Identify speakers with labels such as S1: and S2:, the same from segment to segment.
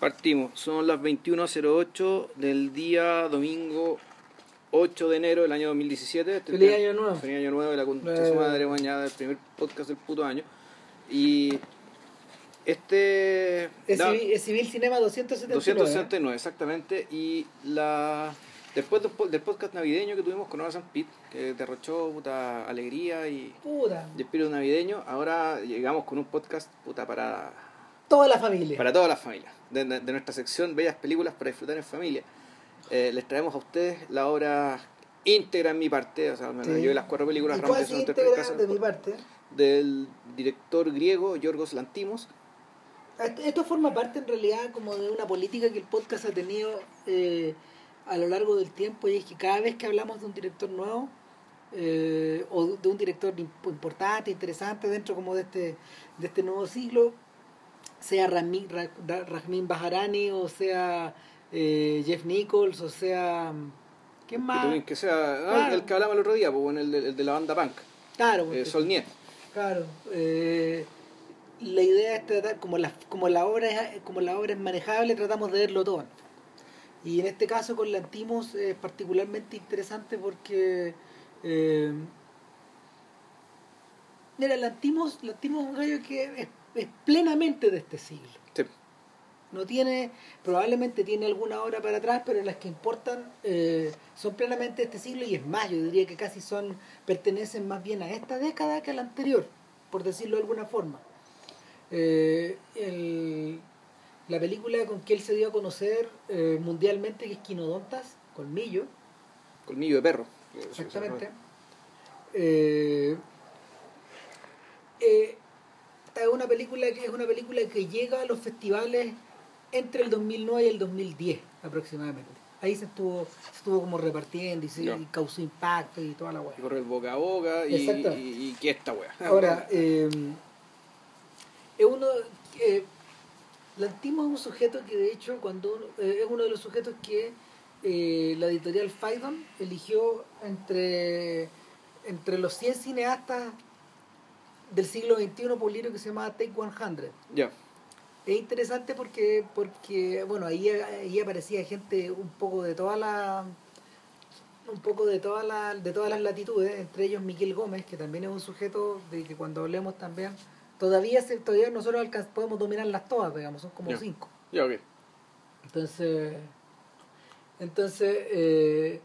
S1: Partimos, son las 21.08 del día domingo 8 de enero del año 2017. Este
S2: Feliz año nuevo.
S1: Feliz año nuevo de la concha
S2: Eh.
S1: su madre, mañana, el primer podcast del puto año. Y este.
S2: Es,
S1: da-
S2: civil, es Civil Cinema 279.
S1: 269, exactamente. Y la después del, po- del podcast navideño que tuvimos con Horace Pitt, que derrochó puta alegría y,
S2: Puta.
S1: y espíritu navideño, ahora llegamos con un podcast puta para,
S2: Toda la familia.
S1: para todas las familias. De, de- de nuestra sección Bellas Películas para disfrutar en familia. Eh, les traemos a ustedes la obra íntegra en mi parte, o sea,
S2: Sí.
S1: yo las cuatro películas
S2: ¿Y cuál
S1: de
S2: es íntegra
S1: Casa,
S2: de mi parte?
S1: del director griego Yorgos Lantimos.
S2: Esto, esto forma parte en realidad como de una política que el podcast ha tenido eh, a lo largo del tiempo y es que cada vez que hablamos de un director nuevo eh, o de un director imp- importante, interesante dentro como de este, de este nuevo siglo, sea Ramin, Ra- Ra- Ramin Baharani o sea eh, Jeff Nichols o sea... ¿Quién más?
S1: también que sea ah,
S2: Claro.
S1: el que hablamos el otro día, pues, bueno, el, de, el de la banda punk,
S2: Claro,
S1: eh,
S2: porque-
S1: Solnier.
S2: Claro, eh, la idea es tratar, como la, como la obra es, como la obra es manejable, tratamos de verlo todo. Y en este caso con Lantimos es particularmente interesante porque eh, mira, Lantimos, Lantimos es un gallo que es, es plenamente de este siglo.
S1: Sí.
S2: No tiene, probablemente tiene alguna obra para atrás, pero las que importan eh, son plenamente de este siglo y es más, yo diría que casi son, pertenecen más bien a esta década que a la anterior, por decirlo de alguna forma. Eh, el- la película con que él se dio a conocer eh, mundialmente, que es Quinodontas, Colmillo,
S1: Colmillo de perro.
S2: exactamente. Eh, es una película que es una película que llega a los festivales entre el 2009 y el 2010 aproximadamente. Ahí se estuvo, se estuvo como repartiendo y, se, y causó impacto y toda la weá.
S1: Y corre el boca a boca y, y, y que esta wea.
S2: Ahora, eh, es uno. Eh, es un sujeto que, de hecho, cuando eh, es uno de los sujetos que eh, la editorial Faidon eligió entre, entre los 100 cineastas del siglo XXI por un libro que se llamaba Take 100.
S1: ya.
S2: Es interesante porque, porque bueno, ahí, ahí aparecía gente un poco de toda la un poco de toda la, de todas las latitudes, entre ellos Miguel Gómez, que también es un sujeto de que cuando hablemos también, todavía se, todavía nosotros podemos dominarlas todas, digamos, son como cinco.
S1: Ya, ok.
S2: Entonces, entonces eh,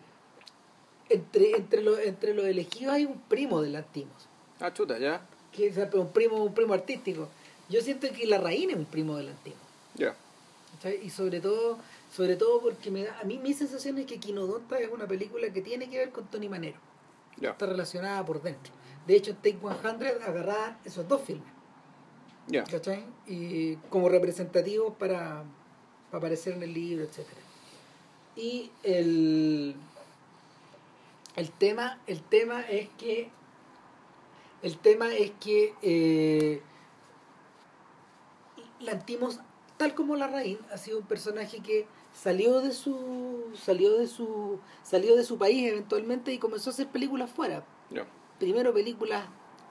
S2: entre, entre, los, entre los elegidos hay un primo de Lantimos,
S1: Ah, chuta, ya.
S2: Que es un primo, un primo artístico. Yo siento que la Raína es un primo de Lantimos.
S1: Ya.
S2: Y sobre todo, sobre todo porque me da, a mí mi sensación es que Quinodonta es una película que tiene que ver con Tony Manero.
S1: Ya.
S2: Está relacionada por dentro. De hecho, Take 100 agarraba esos dos filmes,
S1: Ya.
S2: ¿cachai? Y como representativos para, para aparecer en el libro, etcétera. Y el, el tema, el tema es que el tema es que eh, Lantimos, tal como la Raín, ha sido un personaje que salió de su salió de su salió de su país eventualmente y comenzó a hacer películas fuera. Primero películas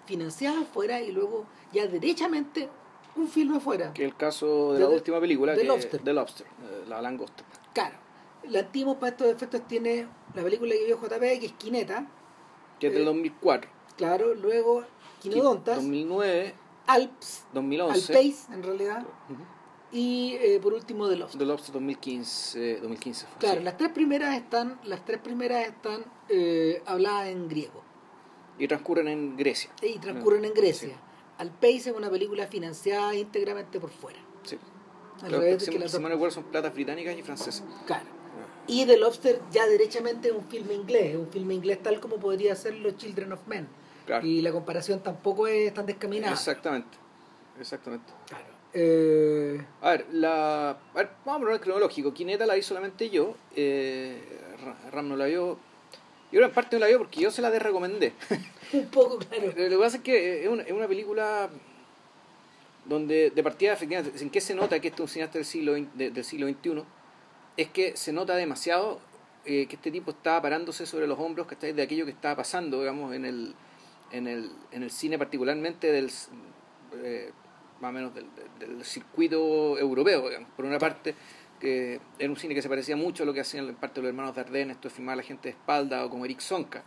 S2: financiadas fuera y luego ya derechamente un filme fuera.
S1: Que el caso de
S2: De-
S1: la última película,
S2: de
S1: que
S2: Lobster.
S1: The Lobster, eh, la langosta.
S2: Claro. Lantimos para estos efectos tiene la película que vio JP, que es Quineta,
S1: Que es del
S2: Eh,
S1: 2004.
S2: Claro, luego Quinodontas,
S1: 2009,
S2: Alps,
S1: 2011.
S2: Alpace en realidad,
S1: Ujú.
S2: y eh, por último The Lost.
S1: The Lobster 2015, 2015 fue.
S2: Claro,
S1: sí.
S2: las tres primeras están, las tres primeras están eh, habladas en griego
S1: Y transcurren en Grecia.
S2: y transcurren en Grecia.
S1: Sí.
S2: Es una película financiada íntegramente por fuera.
S1: Sí.
S2: Al
S1: Claro,
S2: revés
S1: si,
S2: que las dos-
S1: son platas británicas y francesas.
S2: Claro. Y The Lobster ya derechamente es un filme inglés, un filme inglés tal como podría ser los Children of Men.
S1: Claro.
S2: Y la comparación tampoco es tan descaminada.
S1: Exactamente. Exactamente.
S2: Claro. Eh,
S1: A ver, la, a ver, vamos a poner cronológico. Quineta la vi solamente yo. Eh, Ra- Ram no la vio. Yo en parte no la vio porque yo se la desrecomendé.
S2: un poco, claro.
S1: Lo que pasa es que es una, es una película donde de partida efectivamente, ¿en qué se nota que este es un cineasta del siglo, de- del siglo XXI? Es que se nota demasiado eh, que este tipo está parándose sobre los hombros que de aquello que estaba pasando, digamos, en el, en el, en el cine particularmente del, eh, más o menos del, del circuito europeo, digamos. Por una parte, que era un cine que se parecía mucho a lo que hacían en parte de los hermanos Dardenne, esto de filmar a la gente de espalda, o como Eric Sonka,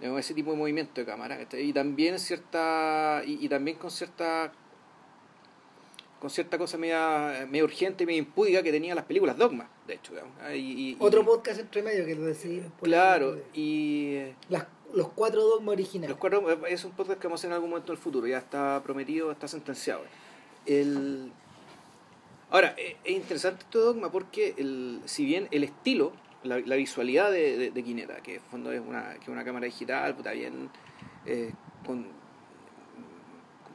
S1: ese tipo de movimiento de cámara, y también cierta, y, y también con cierta con cierta cosa media, media urgente y media impúdica que tenía las películas Dogma, de hecho. Y,
S2: Otro podcast entre medio que lo decidimos.
S1: Claro, y...
S2: Las, los cuatro Dogma originales.
S1: Los cuatro, es un podcast que vamos a hacer en algún momento en el futuro, ya está prometido, está sentenciado. El... Ahora, es, interesante este Dogma porque el, si bien el estilo, la, visualidad de, de, de, Quineta, que en fondo es una, que una cámara digital, puta, bien... Eh, con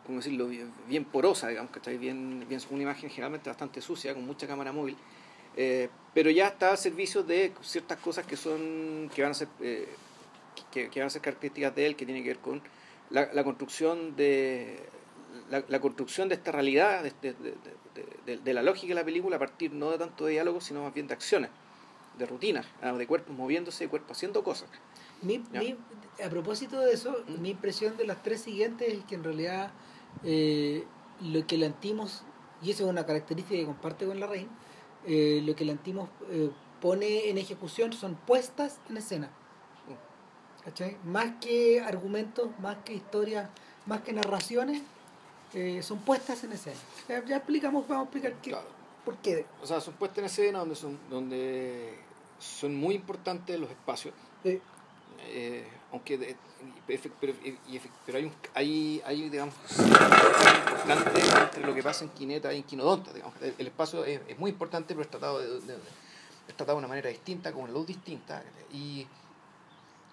S1: como decirlo, bien, bien porosa, digamos, que bien, bien una imagen generalmente bastante sucia, con mucha cámara móvil, eh, pero ya está al servicio de ciertas cosas que son, que van a ser, eh, que, que, van a ser características de él, que tiene que ver con la, la construcción de la, la, construcción de esta realidad, de, de, de, de, la lógica de la película, a partir no de tanto de diálogos, sino más bien de acciones, de rutinas, ah, de cuerpos moviéndose, de cuerpos haciendo cosas.
S2: Mi, mi, a propósito de eso, ¿Mm? mi impresión de las tres siguientes es que en realidad eh, lo que Lantimos, y eso es una característica que comparte con la reina, eh, lo que Lantimos eh, pone en ejecución son puestas en escena. ¿Cachai? Más que argumentos, más que historias, más que narraciones, eh, son puestas en escena. Ya, ya, explicamos, vamos a explicar qué,
S1: claro.
S2: por qué.
S1: O sea, son puestas en escena donde son, donde son muy importantes los espacios.
S2: Sí.
S1: Eh, aunque de, pero, pero, hay un hay, hay digamos importante entre lo que pasa en Quineta y en Quinodonta digamos. el, el espacio es, es, muy importante pero es tratado de, de, es tratado de una manera distinta con luz distinta y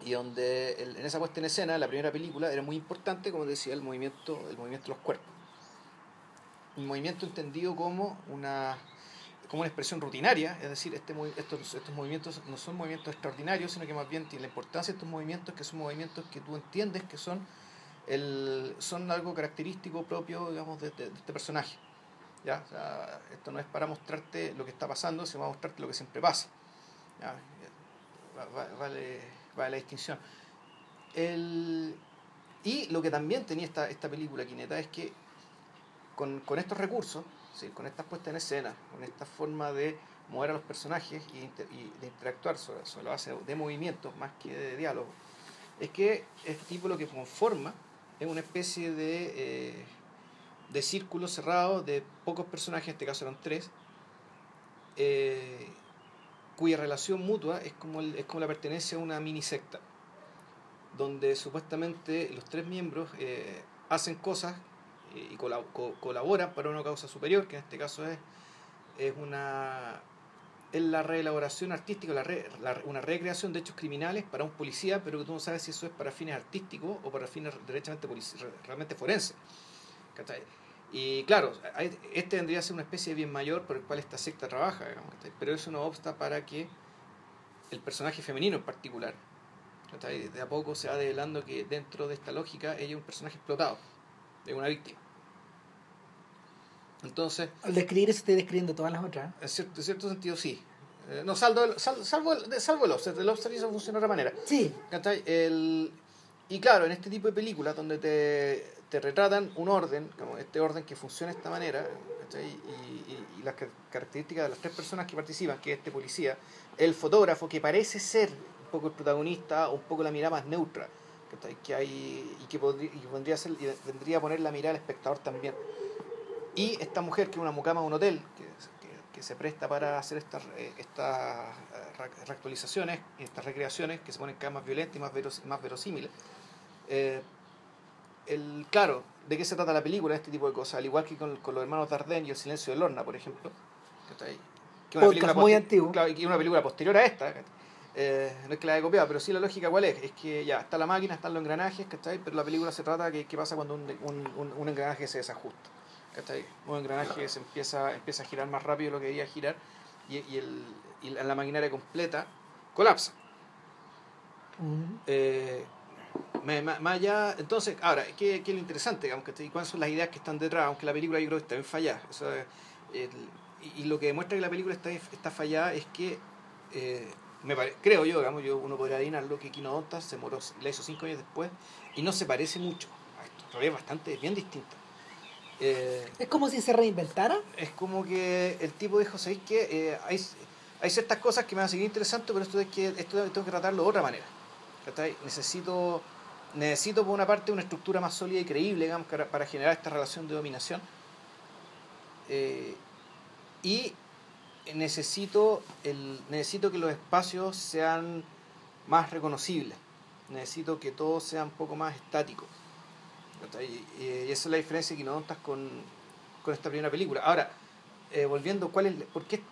S1: y donde en esa puesta en escena la primera película era muy importante como decía el movimiento el movimiento de los cuerpos un movimiento entendido como una como una expresión rutinaria, es decir, este, estos, estos movimientos no son movimientos extraordinarios, sino que más bien la importancia de estos movimientos, que son movimientos que tú entiendes que son, el, son algo característico propio, digamos, de, este personaje. ¿ya? Esto no es para mostrarte lo que está pasando, sino para mostrarte lo que siempre pasa. ¿ya? Vale, vale la distinción. El, y lo que también tenía esta, esta película, Quineta, es que con, con estos recursos, ¿sí? con esta puesta en escena, con esta forma de mover a los personajes y de interactuar sobre, sobre, la base de movimientos más que de diálogo, es que este tipo lo que conforma es una especie de, eh, de círculo cerrado de pocos personajes, en este caso eran tres, eh, cuya relación mutua es como, el, es como la pertenencia a una mini secta, donde supuestamente los tres miembros eh, hacen cosas y colaboran para una causa superior, que en este caso es, es una es la reelaboración artística, la, re, la, una recreación de hechos criminales para un policía, pero que tú no sabes si eso es para fines artísticos o para fines derechamente realmente forenses. Y claro, este tendría que ser una especie de bien mayor por el cual esta secta trabaja, digamos, pero eso no obsta para que el personaje femenino en particular, de a poco se va develando que dentro de esta lógica ella es un personaje explotado, es una víctima. Entonces,
S2: al describir eso estoy describiendo todas las otras.
S1: En cierto, en cierto sentido, sí. Eh, no, salvo, salvo, salvo, el, salvo el Lobster. El Lobster hizo funcionar de otra manera.
S2: Sí.
S1: El, y claro, en este tipo de películas donde te, te retratan un orden, como este orden que funciona de esta manera, y, y, y, las características de las tres personas que participan, que es este policía, el fotógrafo, que parece ser un poco el protagonista, un poco la mirada más neutra, que hay y que, podría, y vendría, a ser, y vendría a poner la mirada al espectador también. Y esta mujer, que es una mucama de un hotel, que, que, que se presta para hacer estas esta reactualizaciones, estas recreaciones, que se ponen cada vez más violentas y más, veros, más verosímiles. Eh, el, claro, ¿de qué se trata la película? Este tipo de cosas, al igual que con, con los hermanos Dardenne y El silencio de Lorna, por ejemplo.
S2: Que una película muy antiguo.
S1: Claro, y una película posterior a esta. Eh, no es que la haya copiado, pero sí la lógica cuál es, es que ya está la máquina, están los engranajes, ¿cachai? pero la película se trata de qué, qué pasa cuando un, un, un engranaje se desajusta. ¿cachai? Un engranaje se empieza, empieza a girar más rápido de lo que debía girar y, y, el, y la maquinaria completa colapsa.
S2: Uh -huh.
S1: eh, más, allá, entonces, ahora, ¿qué, qué es lo interesante? Digamos, ¿Cuáles son las ideas que están detrás? Aunque la película yo creo que está bien fallada. O sea, el, y, y, lo que demuestra que la película está, está fallada es que, eh, me pare, creo yo, digamos, yo, uno podría adivinarlo, que Quinodontas se moró, la hizo cinco años después y no se parece mucho a esto. Todavía es bastante, bien distinta. Eh,
S2: es como si se reinventara.
S1: Es como que el tipo dijo, ¿sabéis qué? Eh, hay, hay ciertas cosas que me van a seguir interesantes, pero esto, es que, esto tengo que tratarlo de otra manera. Necesito, necesito, por una parte, una estructura más sólida y creíble para generar esta relación de dominación. Eh, y necesito, el, necesito que los espacios sean más reconocibles. Necesito que todo sea un poco más estático. Y, esa es la diferencia que notas con, con esta primera película. Ahora, eh, volviendo, ¿cuál es, por, qué,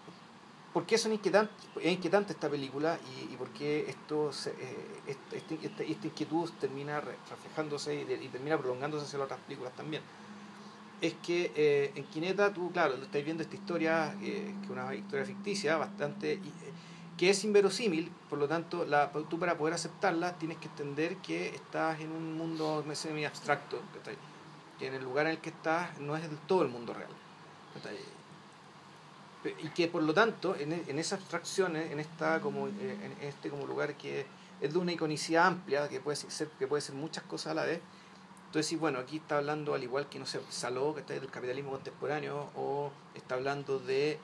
S1: por qué son inquietantes, es inquietante esta película y, por qué esto eh, este, este, esta, inquietud termina reflejándose y, termina prolongándose hacia las otras películas también? Es que eh, en Quineta tú, claro, estáis viendo esta historia, que es una historia ficticia, bastante que es inverosímil, por lo tanto, la, tú para poder aceptarla tienes que entender que estás en un mundo semi abstracto, que en el lugar en el que estás no es del todo el mundo real. Y que por lo tanto, en, en esas abstracciones, en, esta como, eh, en este como lugar que es de una iconicidad amplia, que puede ser, que puede ser muchas cosas a la vez, entonces sí, bueno, aquí está hablando al igual que, no sé, Saló, que está del capitalismo contemporáneo, o está hablando de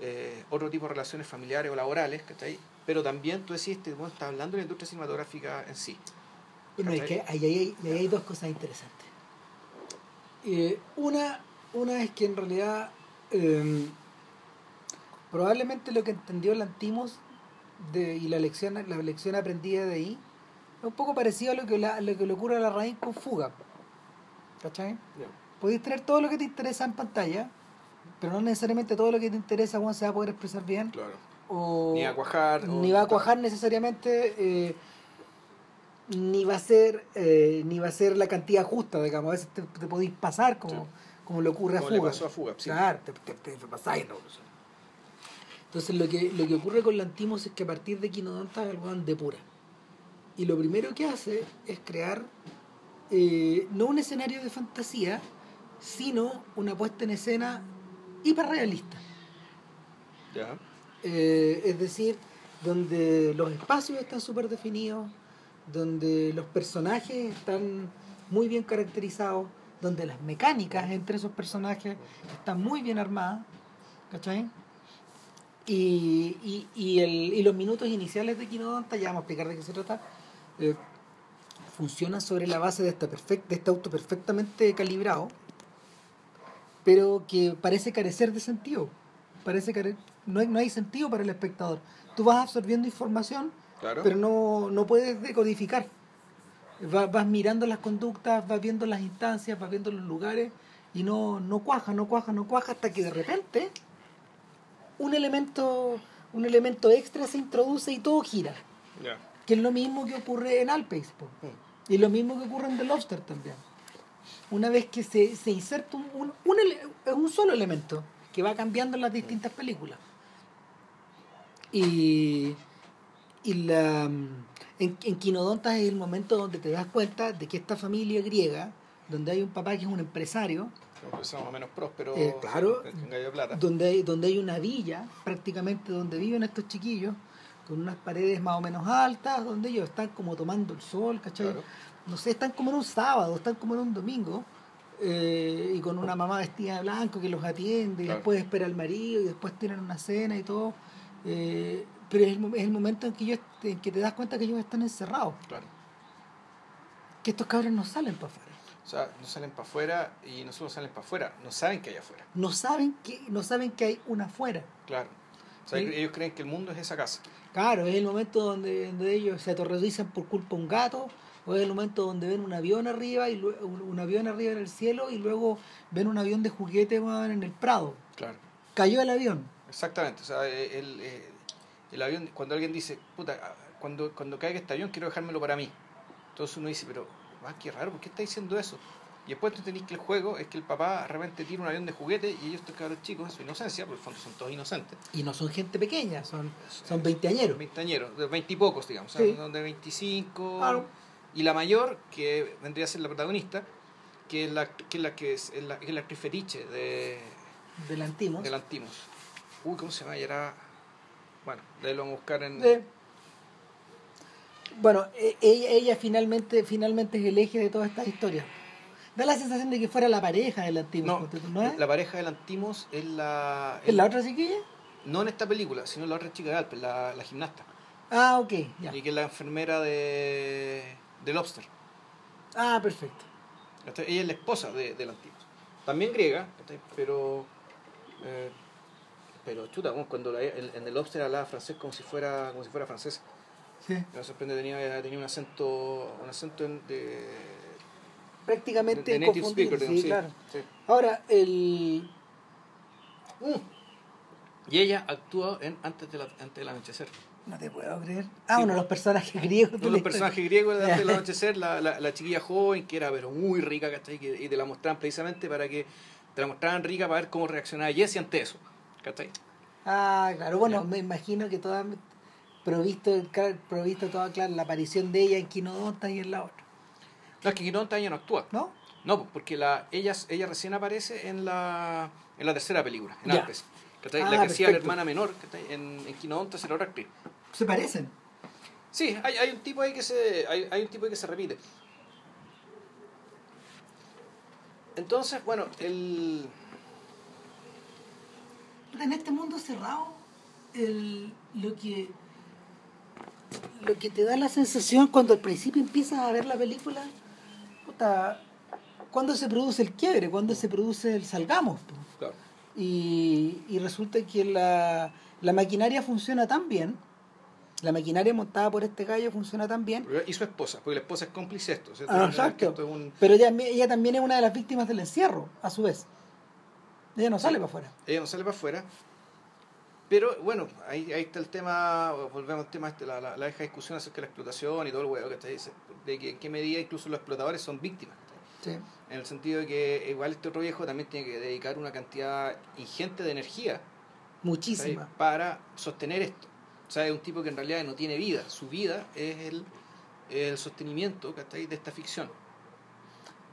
S1: eh, otro tipo de relaciones familiares o laborales, ¿cachai? Pero también tú decís, este, bueno, está hablando de la industria cinematográfica en sí.
S2: Bueno, es que ahí hay, hay, dos cosas interesantes. Eh, una, una es que en realidad em, probablemente lo que entendió Lantimos de, y la lección, la lección aprendida de ahí es un poco parecido a lo que, la, lo que le ocurre a la raíz con fuga. ¿Cachai? Podéis tener todo lo que te interesa en pantalla, pero no necesariamente todo lo que te interesa se va a poder expresar bien.
S1: Claro. O, ni a cuajar.
S2: Ni va a cuajar necesariamente. Eh, ni va a ser eh, ni va a ser la cantidad justa, digamos. A veces te, te podéis pasar como, como le ocurre a Fuga.
S1: Le pasó a Fuga
S2: Claro, te, te, te pasáis en Entonces lo que, lo que ocurre con Lantimos es que a partir de Quinodonta el de depura. Y lo primero que hace es crear eh, no un escenario de fantasía, sino una puesta en escena hiperrealista. Eh, es decir, donde los espacios están súper definidos, donde los personajes están muy bien caracterizados, donde las mecánicas entre esos personajes están muy bien armadas, ¿cachai? Y, y, y, el, y los minutos iniciales de Quinodonta, ya vamos a explicar de qué se trata, eh, funcionan sobre la base de, esta perfect, de este auto perfectamente calibrado, pero que parece carecer de sentido. Parece que no, hay, no hay sentido para el espectador. Tú vas absorbiendo información, pero no, no puedes decodificar. Vas, vas mirando las conductas, vas viendo las instancias, vas viendo los lugares y no, no cuaja, no cuaja, no cuaja hasta que de repente un elemento, un elemento extra se introduce y todo gira. Que es lo mismo que ocurre en Alpes. Mm. Y lo mismo que ocurre en The Lobster también una vez que se, se inserta un, un, un, solo elemento que va cambiando en las distintas películas. Y, y la, en, en Quinodontas es el momento donde te das cuenta de que esta familia griega, donde hay un papá que es un empresario,
S1: más o menos próspero,
S2: eh, claro, Donde, hay, donde hay una villa, prácticamente donde viven estos chiquillos, con unas paredes más o menos altas, donde ellos están como tomando el sol, ¿cachai? no sé, están como en un sábado, están como en un domingo, eh, y con una mamá vestida de blanco que los atiende, y después espera al marido, y después tienen una cena y todo. Eh, pero es el, es el, momento en que, en que te das cuenta que ellos están encerrados.
S1: Claro.
S2: Que estos cabros no salen para afuera.
S1: O sea, no salen para afuera y no solo salen para afuera, no saben que hay afuera.
S2: No saben que, no saben que hay una afuera.
S1: Claro. O sea, ellos creen que el mundo es esa casa.
S2: Claro, es el momento donde, donde ellos se aterrorizan por culpa de un gato, o es el momento donde ven un avión arriba y un avión arriba en el cielo y luego ven un avión de juguete en el Prado.
S1: Claro.
S2: Cayó el avión.
S1: Exactamente, o sea, eh, el, eh, el, avión, cuando alguien dice, puta, cuando, cuando caiga este avión quiero dejármelo para mí. Entonces uno dice, pero, ah, qué raro, ¿por qué está diciendo eso? Y después tú tenés que el juego es que el papá de repente tira un avión de juguete y ellos, estos cabros chicos, en su inocencia, porque el fondo son todos inocentes.
S2: Y no son gente pequeña, son, son veinteañeros.
S1: Veinteañeros, de veintipocos, digamos, son de veinticinco. Claro y la mayor, que vendría a ser la protagonista, que es la que es la, que es, la, es la actriz fetiche de...
S2: De Lantimos.
S1: De Lantimos. Uy, ¿cómo se llama? era... Bueno, de lo vamos a buscar en...
S2: Bueno, e, ella, ella finalmente, finalmente es el eje de toda esta historia. Da la sensación de que fuera la pareja del Antimos.
S1: No, la pareja del Antimos es la...
S2: ¿Es la otra chiquilla?
S1: No en esta película, sino la otra chica de Alpes, la, la gimnasta.
S2: Ah, ok, ya.
S1: Y que es la enfermera de, de Lobster.
S2: Ah, perfecto.
S1: Ella es la esposa de, del Antimos. También griega, pero... eh, pero chuta, cuando la- el- en el Lobster hablaba francés como si fuera como si fuera francés.
S2: Sí.
S1: Me sorprende, tenía, tenía un acento, un acento en- de,
S2: Prácticamente
S1: de native
S2: inconfundible,
S1: speaker,
S2: sí,
S1: digamos,
S2: claro.
S1: sí.
S2: Ahora, el...
S1: Y ella actúa en Antes, de la, antes del anochecer.
S2: No te puedo creer. Ah, uno de los personajes griegos. de
S1: Uno de los personajes griegos de Antes del anochecer, la, la, la chiquilla joven, que era pero muy rica, ¿cachai? Y te la mostraban precisamente para que te la mostraban rica para ver cómo reaccionaba Jessie ante eso. ¿Cachai?
S2: Ah, claro. Bueno,
S1: Ya.
S2: me imagino que toda... Provisto, claro, provisto toda, claro, la aparición de ella en Quinodonta y en la otra.
S1: No, es que Quinonta ella no actúa.
S2: ¿No?
S1: No, porque la, ella, ella recién aparece en la, en la tercera película, en
S2: Ya.
S1: Alpes.
S2: Ah,
S1: la que hacía la hermana menor, ¿cachai? En, en Quinonta será otra actriz.
S2: Se parecen.
S1: Sí, hay, hay un tipo ahí que se. Hay, hay un tipo ahí que se repite. Entonces, bueno, el.
S2: en este mundo cerrado el, lo que lo que te da la sensación cuando al principio empiezas a ver la película puta, cuando se produce el quiebre cuando se produce el salgamos.
S1: Claro.
S2: y, y resulta que la, la maquinaria funciona tan bien la maquinaria montada por este gallo funciona tan bien
S1: Y su esposa, porque la esposa es cómplice de esto. ¿cierto?
S2: Ah, exacto.
S1: esto es un-
S2: pero ella, ella también es una de las víctimas del encierro a su vez ella no sale para afuera
S1: ella no sale para afuera. Pero bueno, ahí, ahí está el tema, volvemos al tema, este, la, la, la vieja discusión acerca de la explotación y todo el huevo que te dice, de que en qué medida incluso los explotadores son víctimas. En el sentido de que igual este otro viejo también tiene que dedicar una cantidad ingente de energía
S2: muchísima
S1: para sostener esto. O sea, es un tipo que en realidad no tiene vida. Su vida es el, el sostenimiento ¿cachai? de esta ficción.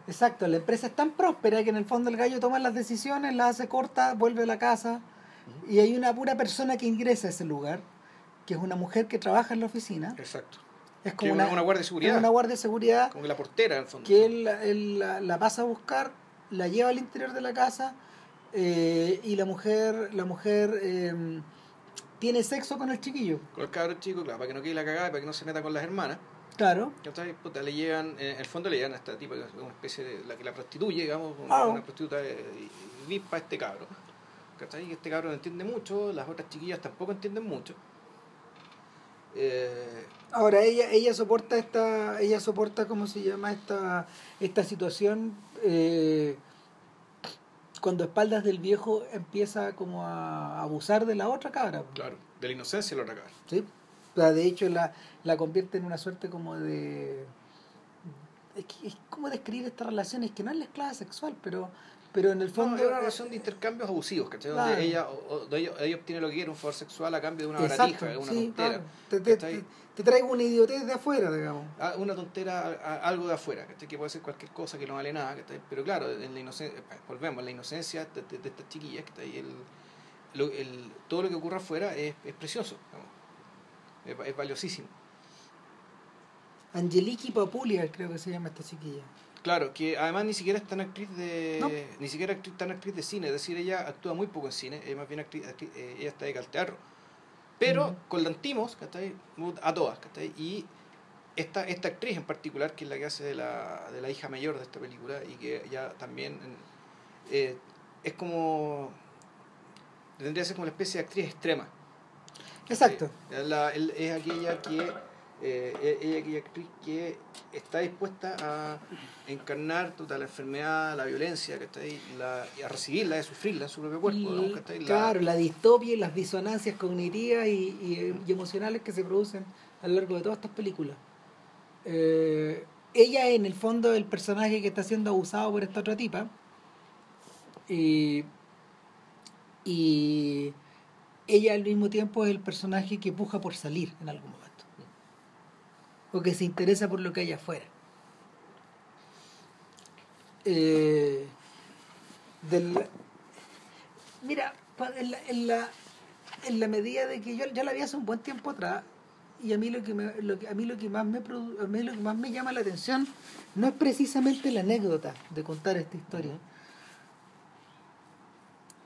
S2: Exacto, la empresa es tan próspera que en el fondo el gallo toma las decisiones, las hace cortas, vuelve a la casa y hay una pura persona que ingresa a ese lugar, que es una mujer que trabaja en la oficina.
S1: Exacto.
S2: Es como
S1: una- una guardia de seguridad.
S2: es una guardia de seguridad
S1: Como la portera, en el fondo.
S2: que él, él la, la pasa a buscar, la lleva al interior de la casa eh, y la mujer, la mujer eh, tiene sexo con el chiquillo.
S1: Con el cabro chico, claro, para que no quede la cagada y para que no se meta con las hermanas.
S2: Claro.
S1: ¿cachai? Puta, le llevan, en el fondo le llevan a esta tipa, que es una especie de, la que la prostituye, digamos, una,
S2: Ah.
S1: una prostituta VIP para este cabro. ¿Cachai? Este cabro no entiende mucho, las otras chiquillas tampoco entienden mucho. Eh,
S2: Ahora ella ella soporta esta ella soporta cómo se llama esta esta situación eh, cuando espaldas del viejo empieza como a abusar de la otra cabra
S1: claro, de la inocencia de la otra cabra.
S2: ¿sí? O sea, de hecho la, la convierte en una suerte como de es, que- es como describir esta relación es que no es la esclava sexual pero pero en el
S1: No,
S2: fondo
S1: es una relación de intercambios abusivos, ¿cachai?
S2: Claro.
S1: Donde ella, o- o- ella, ella obtiene lo que quiere, un favor sexual a cambio de una baratija, una
S2: sí,
S1: tontera.
S2: claro. te, te, te- te traigo una idiotez de afuera digamos
S1: Ah, una tontera, a- a- algo de afuera, ¿cachai? que puede ser cualquier cosa que no vale nada, ¿cachai? pero claro, en la inocencia, volvemos, la inocencia de, de- de estas chiquillas, ¿cachai? El, lo- el- todo lo que ocurre afuera es, es precioso, digamos. es, es valiosísimo.
S2: Angeliki Papulia creo que se llama esta chiquilla
S1: Claro, que además ni siquiera es tan actriz de
S2: No.
S1: ni siquiera actriz, tan actriz de cine, es decir, ella actúa muy poco en cine, es más bien actriz, actriz- eh, ella está de al teatro. Pero
S2: Ujú.
S1: con Lantimos, ¿cachai? A todas, ¿cachai? Y esta, esta actriz en particular, que es la que hace de la, de la hija mayor de esta película, y que ya también eh, es como. tendría que ser como una especie de actriz extrema.
S2: exacto
S1: Eh, la- el- es aquella que eh, es- ella aquella actriz que está dispuesta a encarnar toda la enfermedad, la violencia, ¿cachai? La, y a recibirla, a sufrirla en su propio cuerpo.
S2: Y-
S1: digamos, ¿cachai? La-
S2: claro, la distopia y las disonancias cognitivas y, y- y emocionales que se producen a lo largo de todas estas películas. Eh, ella en el fondo es el personaje que está siendo abusado por esta otra tipa. Y, y ella al mismo tiempo es el personaje que puja por salir en algún momento. O que se interesa por lo que hay afuera. Eh, del, mira, en la, en, la, en la medida de que yo ya la vi hace un buen tiempo atrás y a mí lo que me, lo que, a mí lo que más me a mí lo que más me llama la atención no es precisamente la anécdota de contar esta historia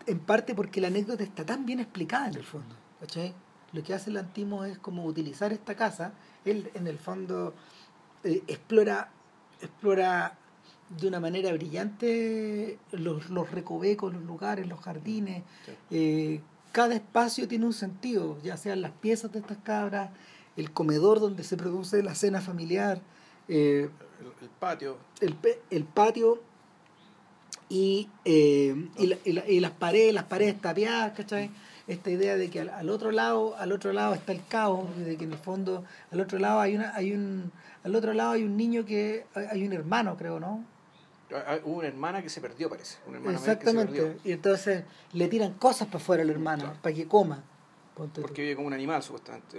S2: en parte porque la anécdota está tan bien explicada en el fondo ¿cachai? Lo que hace el antimo es como utilizar esta casa él en el fondo eh, explora explora de una manera brillante los, los recovecos, los lugares, los jardines. Eh, cada espacio tiene un sentido, ya sean las piezas de estas cabras, el comedor donde se produce la cena familiar,
S1: eh, el, patio.
S2: El, el patio y, eh, y, las paredes, las paredes tapiadas, ¿cachai? Esta idea de que al, otro lado, al otro lado está el caos, de que en el fondo al otro lado hay una, hay un, al otro lado hay un niño que, hay un hermano creo, ¿no?
S1: Hubo una hermana que se perdió, parece.
S2: Exactamente. Y entonces le tiran cosas para afuera a la hermana, para que coma.
S1: Porque vive como un animal, supuestamente.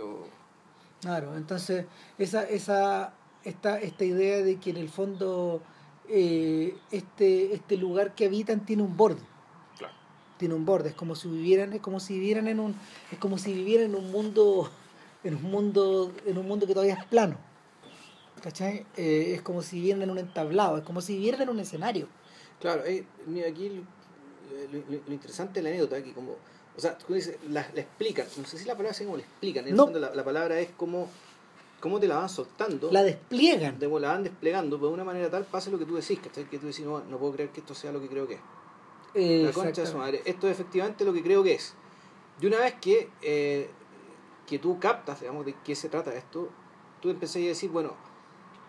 S2: Claro, entonces esa, esa, esta, esta idea de que en el fondo eh, este, este lugar que habitan tiene un borde. Tiene un borde, es como si vivieran, es como si vivieran en un, es como si vivieran en un mundo, en un mundo, en un mundo que todavía es plano. ¿Cachai? Eh, es como si vivieran en un entablado, es como si vivieran en un escenario.
S1: Claro, eh, aquí lo, interesante de la anécdota, que como, o sea, tú dices, la, explican, no sé si la palabra es como la explican, en el fondo la, palabra es como cómo te la van soltando.
S2: La despliegan.
S1: la van desplegando, pero de una manera tal pasa lo que tú decís, ¿cachai? Que tú decís, no, no puedo creer que esto sea lo que creo que es. La concha de su madre. Esto es efectivamente lo que creo que es. De una vez que, eh, que tú captas, digamos, de qué se trata esto, tú empecé a decir, bueno,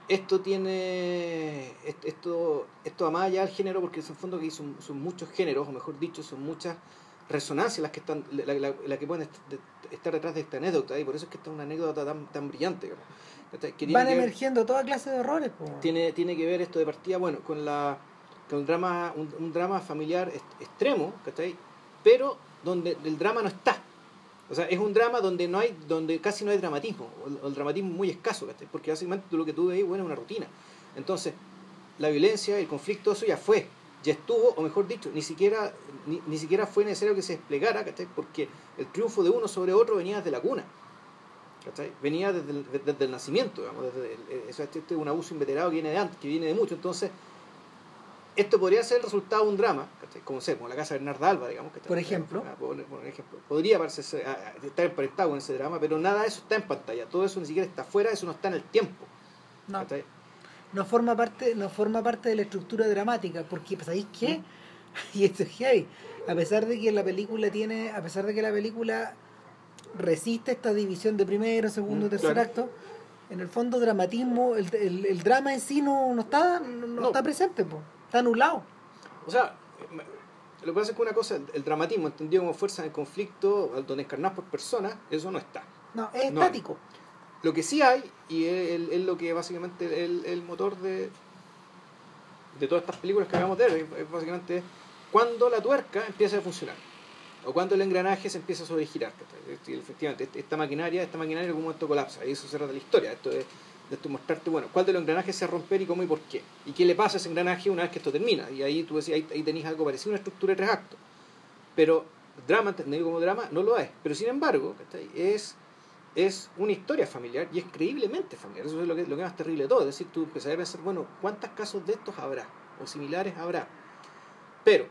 S1: esto tiene esto esto va más allá del género porque en fondo que son, son, muchos géneros o mejor dicho son muchas resonancias las que están la, que pueden estar detrás de esta anécdota y por eso es que esta es una anécdota tan, tan brillante
S2: van emergiendo toda clase de errores
S1: tiene tiene que ver esto de partida bueno con la con drama un, drama familiar extremo pero donde el drama no está o sea, es un drama donde no hay, donde casi no hay dramatismo, o el, dramatismo muy escaso, porque básicamente lo que tú ves bueno, es una rutina. Entonces, la violencia, el conflicto, eso ya fue, ya estuvo, o mejor dicho, ni siquiera, ni, siquiera fue necesario que se desplegara, porque el triunfo de uno sobre otro venía desde la cuna. Venía desde el, desde el nacimiento, digamos, desde eso, este, es un abuso inveterado que viene de antes, que viene de mucho. Entonces, esto podría ser el resultado de un drama, como sé, como la casa de Bernarda Alba, digamos.
S2: Por ejemplo.
S1: Por, ejemplo. Podría parecerse, estar emparentado con ese drama, pero nada de eso está en pantalla. Todo eso ni siquiera está afuera, eso no está en el tiempo.
S2: No. No forma, parte, no forma parte de la estructura dramática, porque ¿sabéis qué? ¿Mm? Y esto es heavy. A pesar de que la película tiene, a pesar de que la película resiste esta división de primero, segundo, mm, tercer acto, en el fondo dramatismo, el, el, drama en sí no, no está, no, está presente. pues Está anulado.
S1: O sea, lo que pasa es que una cosa, el, dramatismo entendido como fuerza en conflicto, donde encarnás por personas, eso no está.
S2: No, es estático.
S1: Lo que sí hay, y es, lo que básicamente el, el motor de, de todas estas películas que acabamos de ver, es básicamente cuando la tuerca empieza a funcionar. O cuando el engranaje se empieza a sobregirar. Efectivamente, esta maquinaria, esta maquinaria en algún momento colapsa. Y eso se trata de la historia. Esto es de esto mostrarte, bueno, cuál de los engranajes se va a romper y cómo y por qué. Y qué le pasa a ese engranaje una vez que esto termina. Y ahí tú decís, ahí, ahí tenéis algo parecido a una estructura de tres actos. Pero drama, entendido como drama, no lo es. Pero sin embargo, es, es una historia familiar y es creíblemente familiar. Eso es lo que, lo que más terrible de todo. Es decir, tú empezás a pensar, bueno, ¿cuántos casos de estos habrá? O similares habrá. Pero,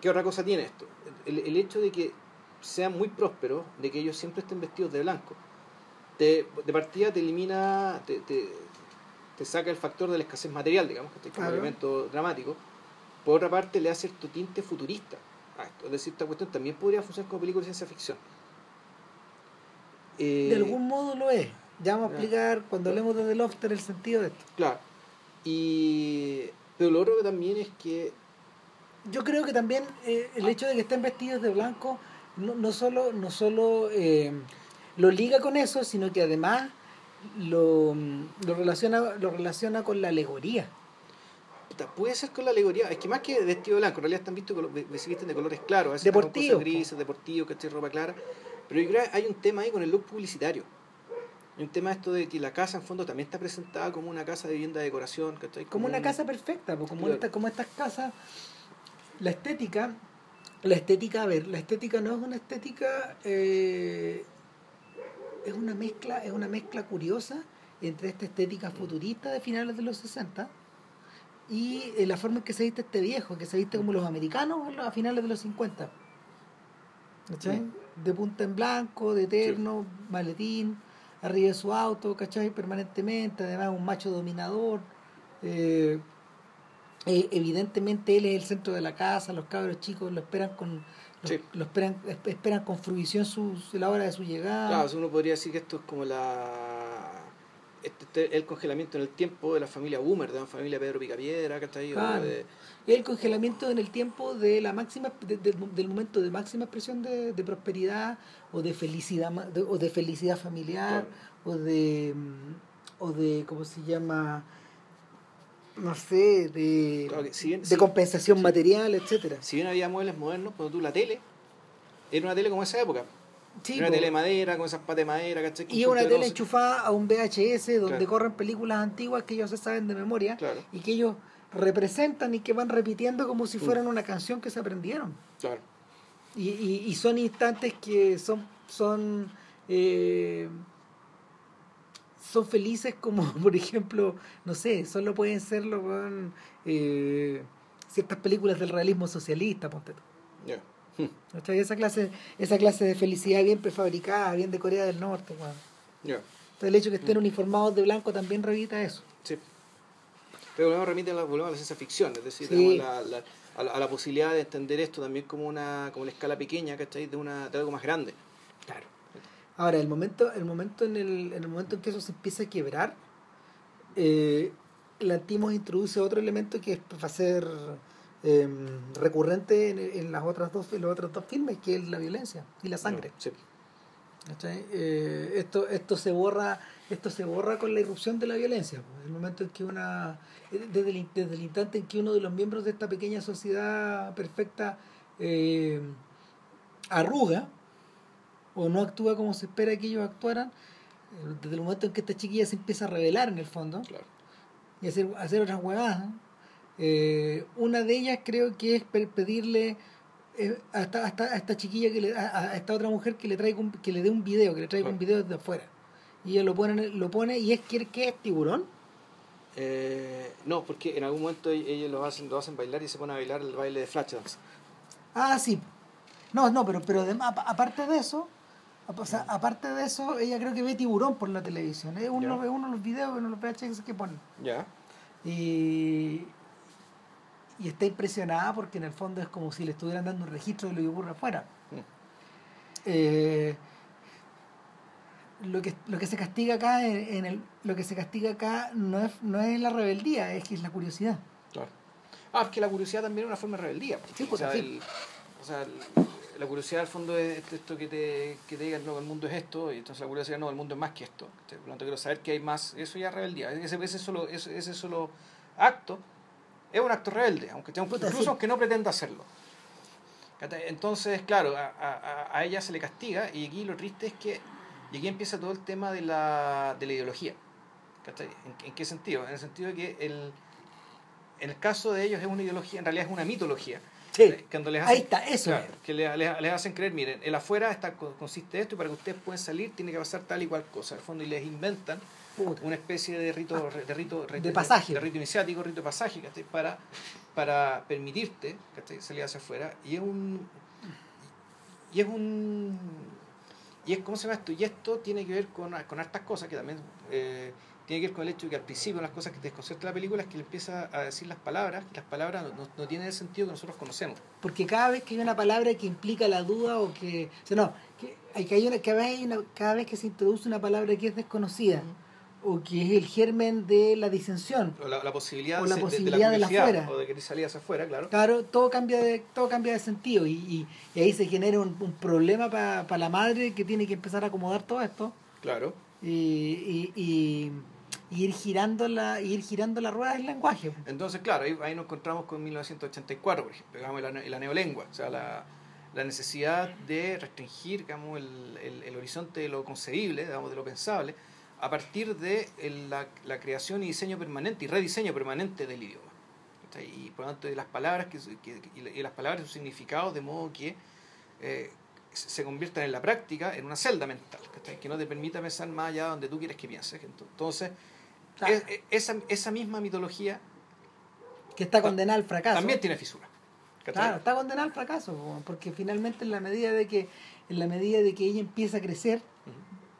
S1: ¿qué, otra cosa tiene esto? El, el hecho de que sean muy prósperos, de que ellos siempre estén vestidos de blanco de partida te elimina, te, te, saca el factor de la escasez material, digamos, que es un elemento dramático. Por otra parte, le da cierto tinte futurista a esto. Es decir, esta cuestión también podría funcionar como película de ciencia ficción.
S2: de algún modo lo es. Ya vamos a explicar cuando hablemos de The Lofter el sentido de esto.
S1: Claro. Y... Pero lo otro que también es que...
S2: Yo creo que también eh, el hecho de que estén vestidos de blanco no, no solo, no solo eh, lo liga con eso, sino que además lo, lo, relaciona, lo relaciona con la alegoría.
S1: Puede ser con la alegoría, es que más que vestido blanco, en realidad están vistos visten de colores claros,
S2: deportivo,
S1: grises, deportivo, que ropa clara, pero yo creo que hay un tema ahí con el look publicitario. Hay un tema esto de que la casa en fondo también está presentada como una casa de vivienda de decoración,
S2: Como, como una casa perfecta, pues, como, esta, como estas casas, la estética, la estética, a ver, la estética no es una estética eh, es una mezcla, es una mezcla curiosa entre esta estética futurista de finales de los 60 y eh, la forma en que se viste este viejo, que se viste como los americanos a finales de los 50. ¿Cachai? De punta en blanco, de eterno, maletín, arriba de su auto, ¿cachai? Permanentemente, además un macho dominador. Eh, eh, evidentemente él es el centro de la casa, los cabros chicos lo esperan con lo, esperan, esperan con fruición su, la hora de su llegada.
S1: Claro, uno podría decir que esto es como la este, este, el congelamiento en el tiempo de la familia Boomer, de la familia Pedro Picapiedra, ¿cachai?
S2: Claro.
S1: De...
S2: El congelamiento en el tiempo de la máxima del momento de máxima expresión de, de prosperidad o de felicidad o de felicidad familiar o de o de cómo se llama no sé, de, de compensación material, etcétera.
S1: Si bien había muebles modernos, cuando tú la tele, era una tele como esa época. una tele de madera, con esas patas de madera, ¿cachai?
S2: y una tele enchufada a un VHS donde corren películas antiguas que ellos se saben de memoria y que ellos representan y que van repitiendo como si mm. fueran una canción que se aprendieron.
S1: Claro.
S2: Y, y, y son instantes que son, son eh, son felices como, por ejemplo, no sé, solo pueden serlo con eh, ciertas películas del realismo socialista, ponte tú. Esa clase, esa clase de felicidad bien prefabricada, bien de Corea del Norte,
S1: Yeah.
S2: el hecho de que estén mm. uniformados de blanco también revita eso.
S1: Sí. Pero volvemos, remite a la, a la ciencia ficción, es decir, la, la, a, la, a, la, posibilidad de entender esto también como una, como la escala pequeña, ¿cachai? De, una, de algo más grande.
S2: Ahora, el momento, el momento en el, en el momento en que eso se empieza a quebrar, eh, Lantimos introduce otro elemento que va a ser eh, recurrente en, en, las otras dos, en los otros dos filmes, que es la violencia y la sangre.
S1: Sí.
S2: Eh, esto, esto se borra, esto se borra con la irrupción de la violencia. El momento en que una, desde el, desde el instante en que uno de los miembros de esta pequeña sociedad perfecta eh, arruga, o no actúa como se espera que ellos actuaran, eh, desde el momento en que esta chiquilla se empieza a revelar en el fondo y hacer, hacer otras huevadas. Eh, una de ellas creo que es pedirle eh, a, esta, a, esta, chiquilla, que le, a, esta otra mujer que le traiga que le dé un video, que le traiga un video desde afuera. Y ella lo pone, lo pone y es que, es tiburón.
S1: Eh, no, porque en algún momento ellos lo hacen, lo hacen bailar y se pone a bailar el baile de Flashdance.
S2: Ah, sí. No, no, pero, pero además, aparte de eso, o sea, aparte de eso, ella creo que ve tiburón por la televisión. Es uno, ve uno los videos, uno de los VHS que ponen.
S1: Ya.
S2: Y, y está impresionada porque en el fondo es como si le estuvieran dando un registro de lo que ocurre afuera. Mm. Eh, lo que lo que se castiga acá en, el lo que se castiga acá no es no es la rebeldía es que es la curiosidad
S1: claro ah es que la curiosidad también es una forma de rebeldía
S2: sí, pues, o sea,
S1: el, o sea el, la curiosidad al fondo es esto que te, que te digan, no, el mundo es esto, y entonces la curiosidad, no, el mundo es más que esto. Por lo tanto, quiero saber que hay más, eso ya es rebeldía. Ese, ese, solo, ese, ese solo acto es un acto rebelde, aunque tenga, incluso aunque no pretenda hacerlo. Entonces, claro, a, a, a, ella se le castiga, y aquí lo triste es que, y aquí empieza todo el tema de la, de la ideología. ¿En, ¿En, qué sentido? En el sentido de que el, en el caso de ellos es una ideología, en realidad es una mitología
S2: Sí. les Ahí está, eso.
S1: que les, les, hacen creer, miren, el afuera está, consiste esto y para que ustedes puedan salir tiene que pasar tal y cual cosa. Al fondo y les inventan una especie de rito, ah, de rito,
S2: de, pasaje.
S1: De, rito iniciático, rito de pasaje, para, para permitirte salir hacia afuera. Y es un. Y es un. Y es, ¿cómo se llama esto? Y esto tiene que ver con, con hartas cosas que también. Eh, tiene que ver con el hecho de que al principio las cosas que te desconcierta la película es que le empieza a decir las palabras, que las palabras no, no, tienen el sentido que nosotros conocemos.
S2: Porque cada vez que hay una palabra que implica la duda o que... O sea, no, que, hay, que hay una, cada, vez hay una, cada vez que se introduce una palabra que es desconocida, o que es el germen de la disensión.
S1: O la, posibilidad,
S2: o la de, posibilidad de, la, afuera.
S1: O de que hacia afuera, claro.
S2: Claro, todo cambia de, todo cambia de sentido y, y, ahí se genera un, un problema para pa la madre que tiene que empezar a acomodar todo esto.
S1: Claro.
S2: y, y y ir girando la, ir girando la rueda del lenguaje.
S1: Entonces, claro, ahí, ahí nos encontramos con 1984, por ejemplo, digamos, la, la neolengua, o sea, la, la necesidad de restringir digamos, el, el, el, horizonte de lo concebible, digamos, de lo pensable, a partir de la, la, creación y diseño permanente y rediseño permanente del idioma. Y por lo tanto, de las palabras que, que y las palabras y sus significados, de modo que eh, se conviertan en la práctica en una celda mental, que no te permita pensar más allá donde tú quieres que pienses. Entonces,
S2: Claro.
S1: es- es- esa, esa misma mitología
S2: que está condenada al fracaso.
S1: también tiene fisura. ¿cachai?
S2: Claro, está condenada al fracaso, po, porque finalmente en la medida de que en la medida de que ella empieza a crecer,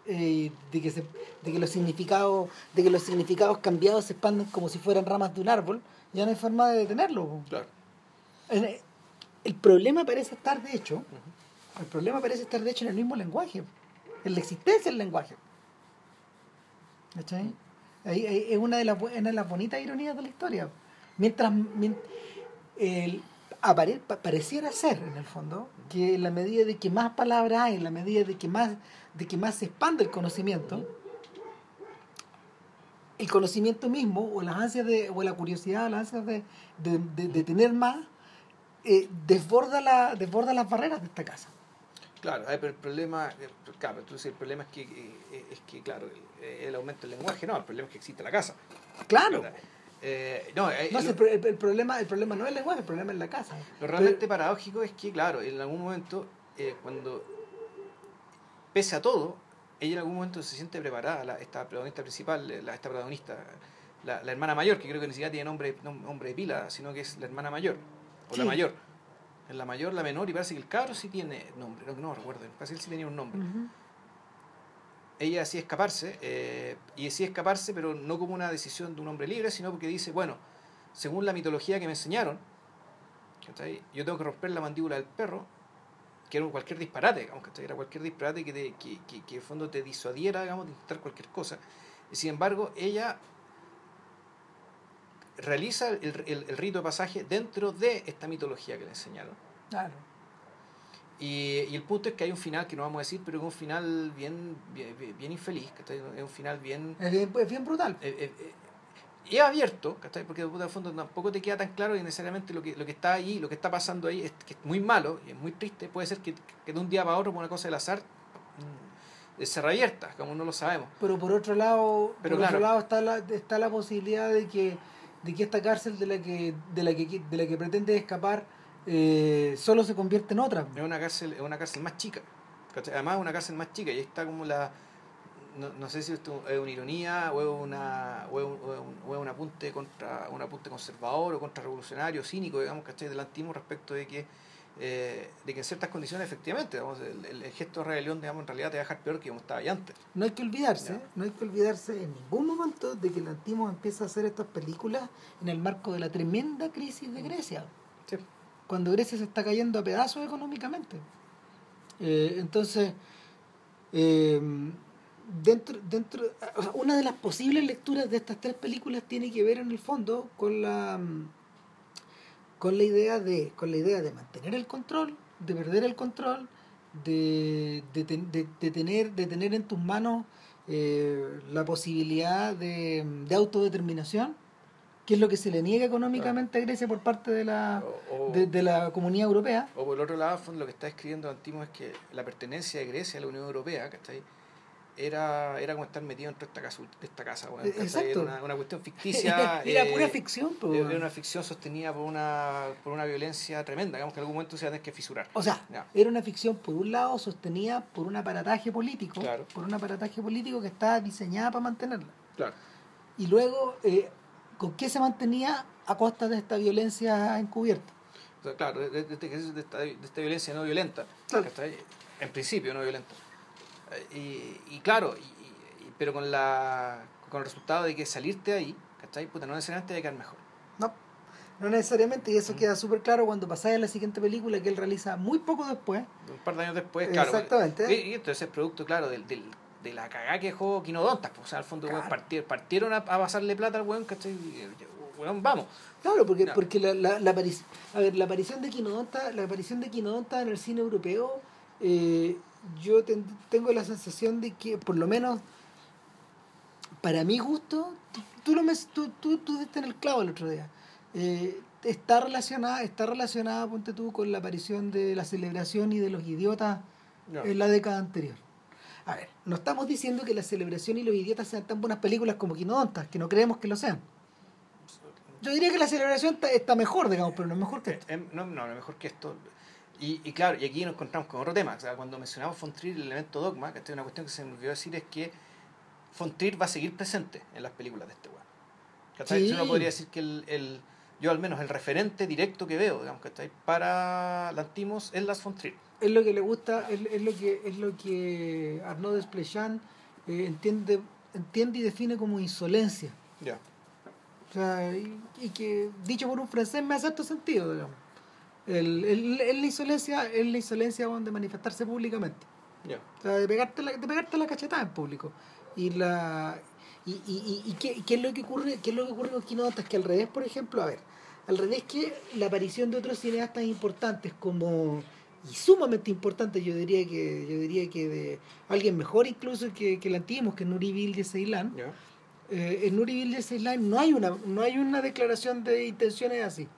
S2: eh, de que se, de que los significados, de que los significados cambiados se expanden como si fueran ramas de un árbol, ya no hay forma de detenerlo.
S1: Claro.
S2: En- El problema parece estar de hecho, el problema parece estar de hecho en el mismo lenguaje, en la existencia del lenguaje. ¿Cachai? Es una de, las, una de las bonitas ironías de la historia. Mientras, mien- el, apare- pa- pareciera ser, en el fondo, que en la medida de que más palabras hay, en la medida de que más, de que más se expande el conocimiento, el conocimiento mismo, o las ansias de, o la curiosidad, las ansias de, de, de- de tener más, eh, desborda, la, desborda las barreras de esta casa.
S1: Claro, pero el problema, eh, claro, dices, el problema es que, eh, es que claro, el, aumento del lenguaje, no, el problema es que existe la casa.
S2: Claro.
S1: Eh, no, eh,
S2: No, el, el- el problema, el problema no es el lenguaje, el problema es la casa.
S1: lo realmente paradójico es que, claro, en algún momento, eh, cuando, pese a todo, ella en algún momento se siente preparada, la, esta protagonista principal, la, esta protagonista, la, la hermana mayor, que creo que ni siquiera tiene nombre, nom- nombre de pila, sino que es la hermana mayor, o la mayor. Es la mayor, la menor, y parece que el cabro sí tiene nombre, no, no recuerdo, parece que él sí tenía un nombre. Ella decide escaparse, eh, y decide escaparse, pero no como una decisión de un hombre libre, sino porque dice, bueno, según la mitología que me enseñaron, ¿cachai? yo tengo que romper la mandíbula del perro, que era cualquier disparate, digamos, ¿cachai? era cualquier disparate que, te- que, que, que en el fondo te disuadiera, digamos, de intentar cualquier cosa. Y sin embargo, ella realiza el, el- el rito de pasaje dentro de esta mitología que le enseñaron.
S2: Claro.
S1: Y, y el punto es que hay un final que no vamos a decir, pero es un final bien, bien, bien infeliz, ¿cachai? es un final bien...
S2: Es bien, es bien brutal.
S1: eh, eh, eh, es abierto, ¿cachai? porque de fondo tampoco te queda tan claro y necesariamente lo que, lo que está ahí, lo que está pasando ahí es que es muy malo y es muy triste. Puede ser que, que de un día para otro, por una cosa del azar, mm, se revierta, como no lo sabemos.
S2: Pero por otro lado,
S1: Pero
S2: por otro
S1: claro.
S2: lado está la, está la posibilidad de que, de que esta cárcel de la que, de la que, de la que pretende escapar eh, solo se convierte en otra.
S1: Es una cárcel, es una cárcel más chica. ¿cachai? Además es una cárcel más chica y está como la... No, no sé si esto es una ironía o es, una, o es, un, o es apunte contra un apunte conservador o contrarrevolucionario, cínico, digamos, ¿cachai? del antismo respecto de que eh, de que en ciertas condiciones efectivamente digamos, el, el- el gesto de rebelión digamos, en realidad te va a dejar peor que como estaba ahí antes.
S2: No hay que olvidarse,
S1: Ya.
S2: no hay que olvidarse en ningún momento de que el Antimo empieza a hacer estas películas en el marco de la tremenda crisis de Grecia.
S1: Sí.
S2: cuando Grecia se está cayendo a pedazos económicamente. Eh, entonces, eh, dentro, dentro, o sea, una de las posibles lecturas de estas tres películas tiene que ver en el fondo con la mm, con la idea de con la idea de mantener el control, de perder el control, de, de, de- de tener de tener en tus manos eh, la posibilidad de, de autodeterminación, que es lo que se le niega económicamente a Grecia por parte de la
S1: O, o-
S2: de, de la comunidad europea.
S1: o por el otro lado, lo que está escribiendo Antimo es que la pertenencia de Grecia a la Unión Europea, ¿cachai? Era, era como estar metido dentro de esta casa, de esta casa weón,
S2: Eh.
S1: Era una, una cuestión ficticia.
S2: Era
S1: eh,
S2: pura ficción. po,
S1: Era una ficción sostenida por una, por una violencia tremenda, digamos que en algún momento se tener que fisurar.
S2: O sea,
S1: Ya.
S2: era una ficción por un lado sostenida por un aparataje político,
S1: Claro.
S2: por un aparataje político que estaba diseñada para mantenerla.
S1: Claro.
S2: Y luego, eh, ¿con qué se mantenía a costa de esta violencia encubierta?
S1: O sea, claro, de, de- de- de esta, de esta violencia no violenta. En principio no violenta. Eh, Y, y claro, y- y- pero con la con el resultado de que salirte ahí, ¿cachai? Puta, no necesariamente de quedar mejor.
S2: No, no necesariamente, y eso
S1: Mm.
S2: queda súper claro cuando pasáis a la siguiente película que él realiza muy poco después.
S1: Un par de años después, claro.
S2: Exactamente.
S1: Y, y entonces es producto, claro, del, del- de la cagada que dejó Quinodontas. Pues, o sea, al fondo,
S2: Claro.
S1: partieron, partieron a, a pasarle plata al weón, ¿cachai? Y, Weón, vamos.
S2: Claro, porque, porque la, la, la, aparic- a ver, la aparición de Quinodonta, la aparición de Quinodonta en el cine europeo, eh, yo ten- tengo la sensación de que, por lo menos, para mi gusto, tú, tú lo tú, tú, tú diste en el clavo el otro día. Eh, está relacionada, está relacionada, ponte tú, con la aparición de la celebración y de los idiotas en la década anterior. A ver, no estamos diciendo que la celebración y los idiotas sean tan buenas películas como Quinodontas, que no creemos que lo sean. Yo diría que la celebración está, está mejor, digamos, pero no es mejor que esto.
S1: Eh, em, no, no, no, mejor que esto. Y, y claro, y aquí nos encontramos con otro tema. O sea, cuando mencionamos Von Trier, el elemento dogma, que una cuestión que se me olvidó decir es que Von Trier va a seguir presente en las películas de este weón.
S2: Sí.
S1: Uno podría decir que el, el- yo al menos el referente directo que veo, digamos, ¿cachai? para Lantimos es las Von Trier.
S2: Es lo que le gusta, es, es lo que es lo que Arnaud Desplechin eh, entiende, entiende y define como insolencia.
S1: Ya.
S2: O sea, y, y que dicho por un francés me hace cierto sentido, digamos. El, el- es la insolencia, es la insolencia weón, de manifestarse públicamente.
S1: Ya.
S2: O sea, de pegarte la, de pegarte la cachetada en público. Y la y, y, y, y qué, qué es lo que ocurre, qué es lo que ocurre con Quinota, es que al revés, por ejemplo, a ver, al revés que la aparición de otros cineastas importantes como y sumamente importantes, yo diría que yo diría que de alguien mejor incluso que, que el antiguo, que Nuri Bilge Ceylan,
S1: Ya.
S2: eh, en Nuri Bilge Ceylan no hay una no hay una declaración de intenciones así.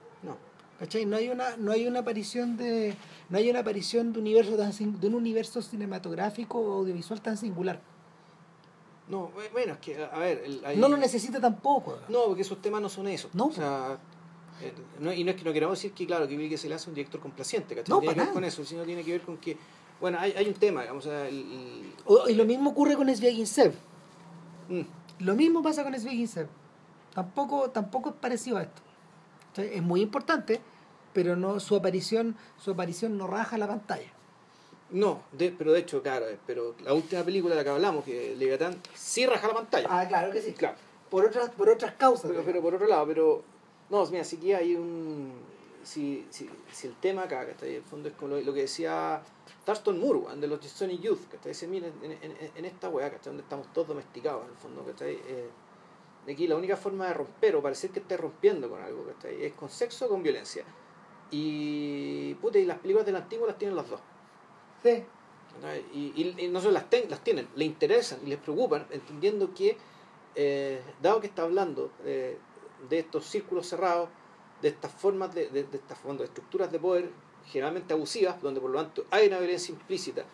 S1: No.
S2: ¿Cachai? No hay una, no hay una aparición de. No hay una aparición de universo tan de un universo cinematográfico o audiovisual tan singular.
S1: No, bueno, es que, a ver. el- hay-
S2: No lo necesita tampoco.
S1: No, porque esos temas no son eso.
S2: No.
S1: O sea, eh, no- y no es que no queramos decir que, claro, que Bill se le hace un director complaciente, ¿cachai?
S2: No,
S1: tiene
S2: para
S1: que ver
S2: nada.
S1: con eso, sino tiene que ver con que, bueno, hay, hay un tema, digamos, el, el-
S2: O- y lo mismo ocurre con Sviagin Sev.
S1: mm,
S2: Lo mismo pasa con Sviagin Sev. Tampoco, tampoco es parecido a esto. ¿Cachai? Es muy importante, pero no su aparición, su aparición no raja la pantalla.
S1: no, de- pero de hecho, claro, eh, pero la última película de la que hablamos, que Leviatán, sí raja la pantalla.
S2: Ah, claro que sí.
S1: Claro.
S2: Por otras, por otras causas.
S1: Pero, pero por otro lado, pero. No, mira, sí que hay un. Si, si, si el tema acá, que en el fondo es como lo, lo que decía Thurston Moore, de los Sony Youth, que dice, miren, en, en, en esta weá, ¿cachai? Donde estamos todos domesticados, en el fondo, ¿cachai? Eh, de aquí la única forma de romper o parecer que estés rompiendo con algo, ¿cachai? Es con sexo o con violencia. Y. Puta, y las películas del antiguo las tienen las dos.
S2: Sí.
S1: Y, y- y no solo las, ten- las tienen, le interesan y les preocupan, entendiendo que, eh, dado que está hablando eh, de estos círculos cerrados, de estas formas, de, de, de estas de estructuras de poder generalmente abusivas, donde por lo tanto hay una violencia implícita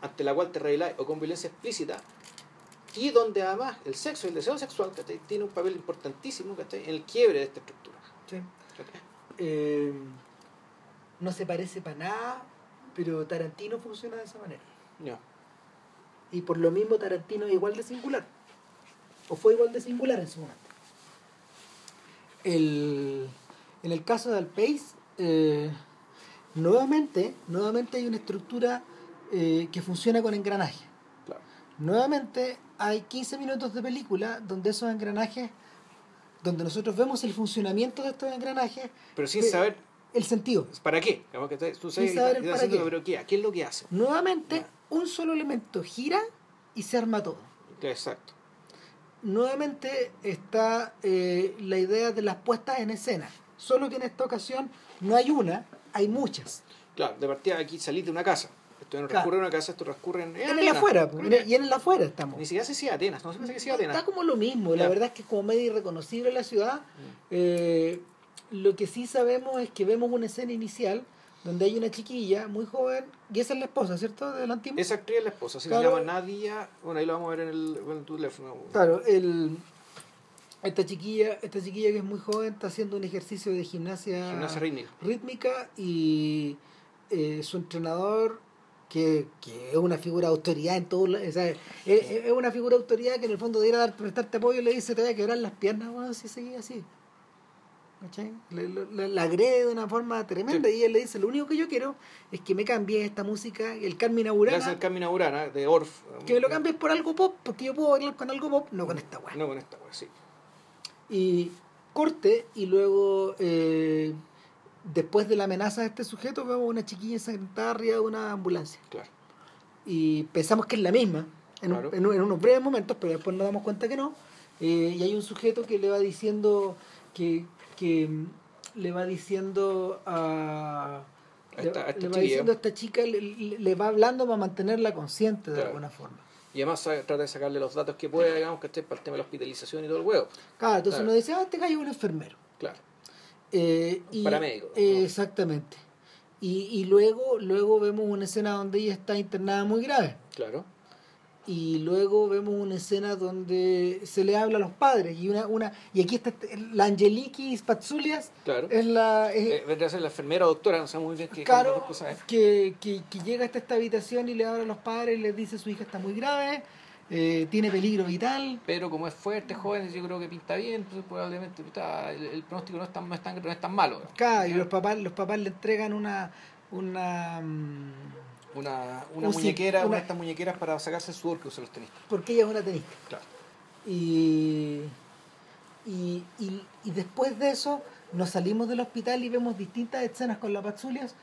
S1: ante la cual te rebelas o con violencia explícita, y donde además el sexo y el deseo sexual tiene un papel importantísimo en el quiebre de esta estructura.
S2: Sí. Eh, no se parece para nada, pero Tarantino funciona de esa manera.
S1: Ya.
S2: Y por lo mismo Tarantino es igual de singular. O fue igual de singular en su momento. El, en el caso de Alpace, eh, nuevamente, nuevamente hay una estructura eh, que funciona con engranaje.
S1: Claro.
S2: Nuevamente hay 15 minutos de película donde esos engranajes, donde nosotros vemos el funcionamiento de estos engranajes,
S1: Pero sin saber
S2: el sentido.
S1: para qué. Tú sabes
S2: saber el para qué.
S1: pero ¿qué? ¿Qué es lo que hace?
S2: Nuevamente, un solo elemento gira y se arma todo.
S1: Exacto.
S2: nuevamente está eh, la idea de las puestas en escena. Solo que en esta ocasión no hay una, hay muchas.
S1: Claro, de partida aquí salís de una casa. Esto no
S2: Claro.
S1: transcurre en una casa, esto transcurre en, en
S2: En el afuera, en el- y en el afuera estamos.
S1: Ni siquiera se decía Atenas, no se piensa que sea Atenas.
S2: Está como lo mismo, la verdad es que es como medio irreconocible la ciudad.
S1: Mm.
S2: Eh, lo que sí sabemos es que vemos una escena inicial donde hay una chiquilla muy joven, y esa es la esposa, ¿cierto? De la antigua.
S1: Esa actriz es la esposa, se
S2: Claro.
S1: llama Nadia. Bueno, ahí lo vamos a ver en el, en tu teléfono.
S2: Claro, el, esta chiquilla, esta chiquilla que es muy joven está haciendo un ejercicio de gimnasia,
S1: Gimnasia rítmica.
S2: rítmica y eh, su entrenador que, que es una figura de autoridad en todo o sea, es, es una figura de autoridad que en el fondo de ir a dar, prestarte apoyo le dice te voy a quebrar las piernas bueno, si seguís así. Le, le- le- la agrede de una forma tremenda
S1: Sí.
S2: y él le dice lo único que yo quiero es que me cambie esta música el Carmina
S1: Gracias
S2: Burana
S1: al Carmina Burana, de Orff.
S2: que me lo cambies por algo pop porque yo puedo bailar con algo pop no con esta weá
S1: No con esta, pues sí.
S2: y corte y luego eh, después de la amenaza de este sujeto vemos una chiquilla ensangrentada arriba de una ambulancia
S1: Claro.
S2: y pensamos que es la misma en, un-
S1: Claro.
S2: en un- en unos breves momentos pero después nos damos cuenta que no Eh, y hay un sujeto que le va diciendo que, que mm, le va diciendo a le,
S1: esta-
S2: le va diciendo a esta chica le, va hablando para mantenerla consciente de
S1: Claro.
S2: alguna forma
S1: Y además trata de sacarle los datos que pueda, digamos, que esté para el tema de la hospitalización y todo el huevo.
S2: claro entonces
S1: Claro.
S2: uno dice ah este gallo es un enfermero
S1: Claro.
S2: Eh,
S1: Un paramédico, ¿no?
S2: eh, Exactamente. Y, y luego, luego vemos una escena donde ella está internada muy grave.
S1: Claro.
S2: Y luego vemos una escena donde se le habla a los padres y una una y aquí está la Angeliki Spatzulias
S1: Claro.
S2: es la es-
S1: Eh, vendría a ser la enfermera o doctora, no sé muy bien qué
S2: claro que, que, que llega hasta esta habitación y le habla a los padres y les dice su hija está muy grave eh, tiene peligro vital
S1: Pero como es fuerte, joven, yo creo que pinta bien, pues, probablemente está- el, el pronóstico no es tan, no es tan, no es tan malo.
S2: Claro, y los papás los papás le entregan una una mm,
S1: Una, una muñequera, una
S2: una-
S1: de estas muñequeras para sacarse el sudor que usan los tenistas.
S2: porque ella es una tenista
S1: Claro.
S2: y, y, y, y después de eso nos salimos del hospital y vemos distintas escenas con la Patzulias,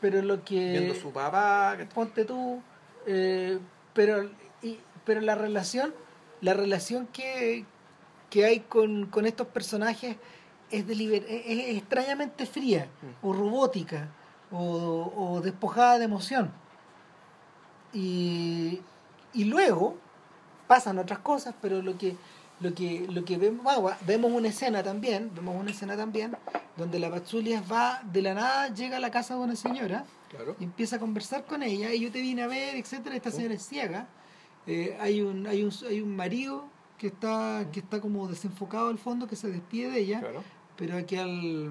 S2: pero lo que...
S1: Viendo su papá, que
S2: Ponte tú, eh, pero, y, pero la relación, la relación que, que hay con, con estos personajes es, deliber- es, es extrañamente fría
S1: Mm.
S2: o robótica o, o despojada de emoción. Y, y luego pasan otras cosas, pero lo que lo que lo que vemos ah, vemos una escena también, vemos una escena también donde la Patzulias va de la nada llega a la casa de una señora
S1: Claro.
S2: y empieza a conversar con ella y yo te vine a ver, etcétera, esta señora es ciega. Eh, hay un hay un hay un marido que está que está como desenfocado al fondo que se despide de ella
S1: Claro.
S2: pero que al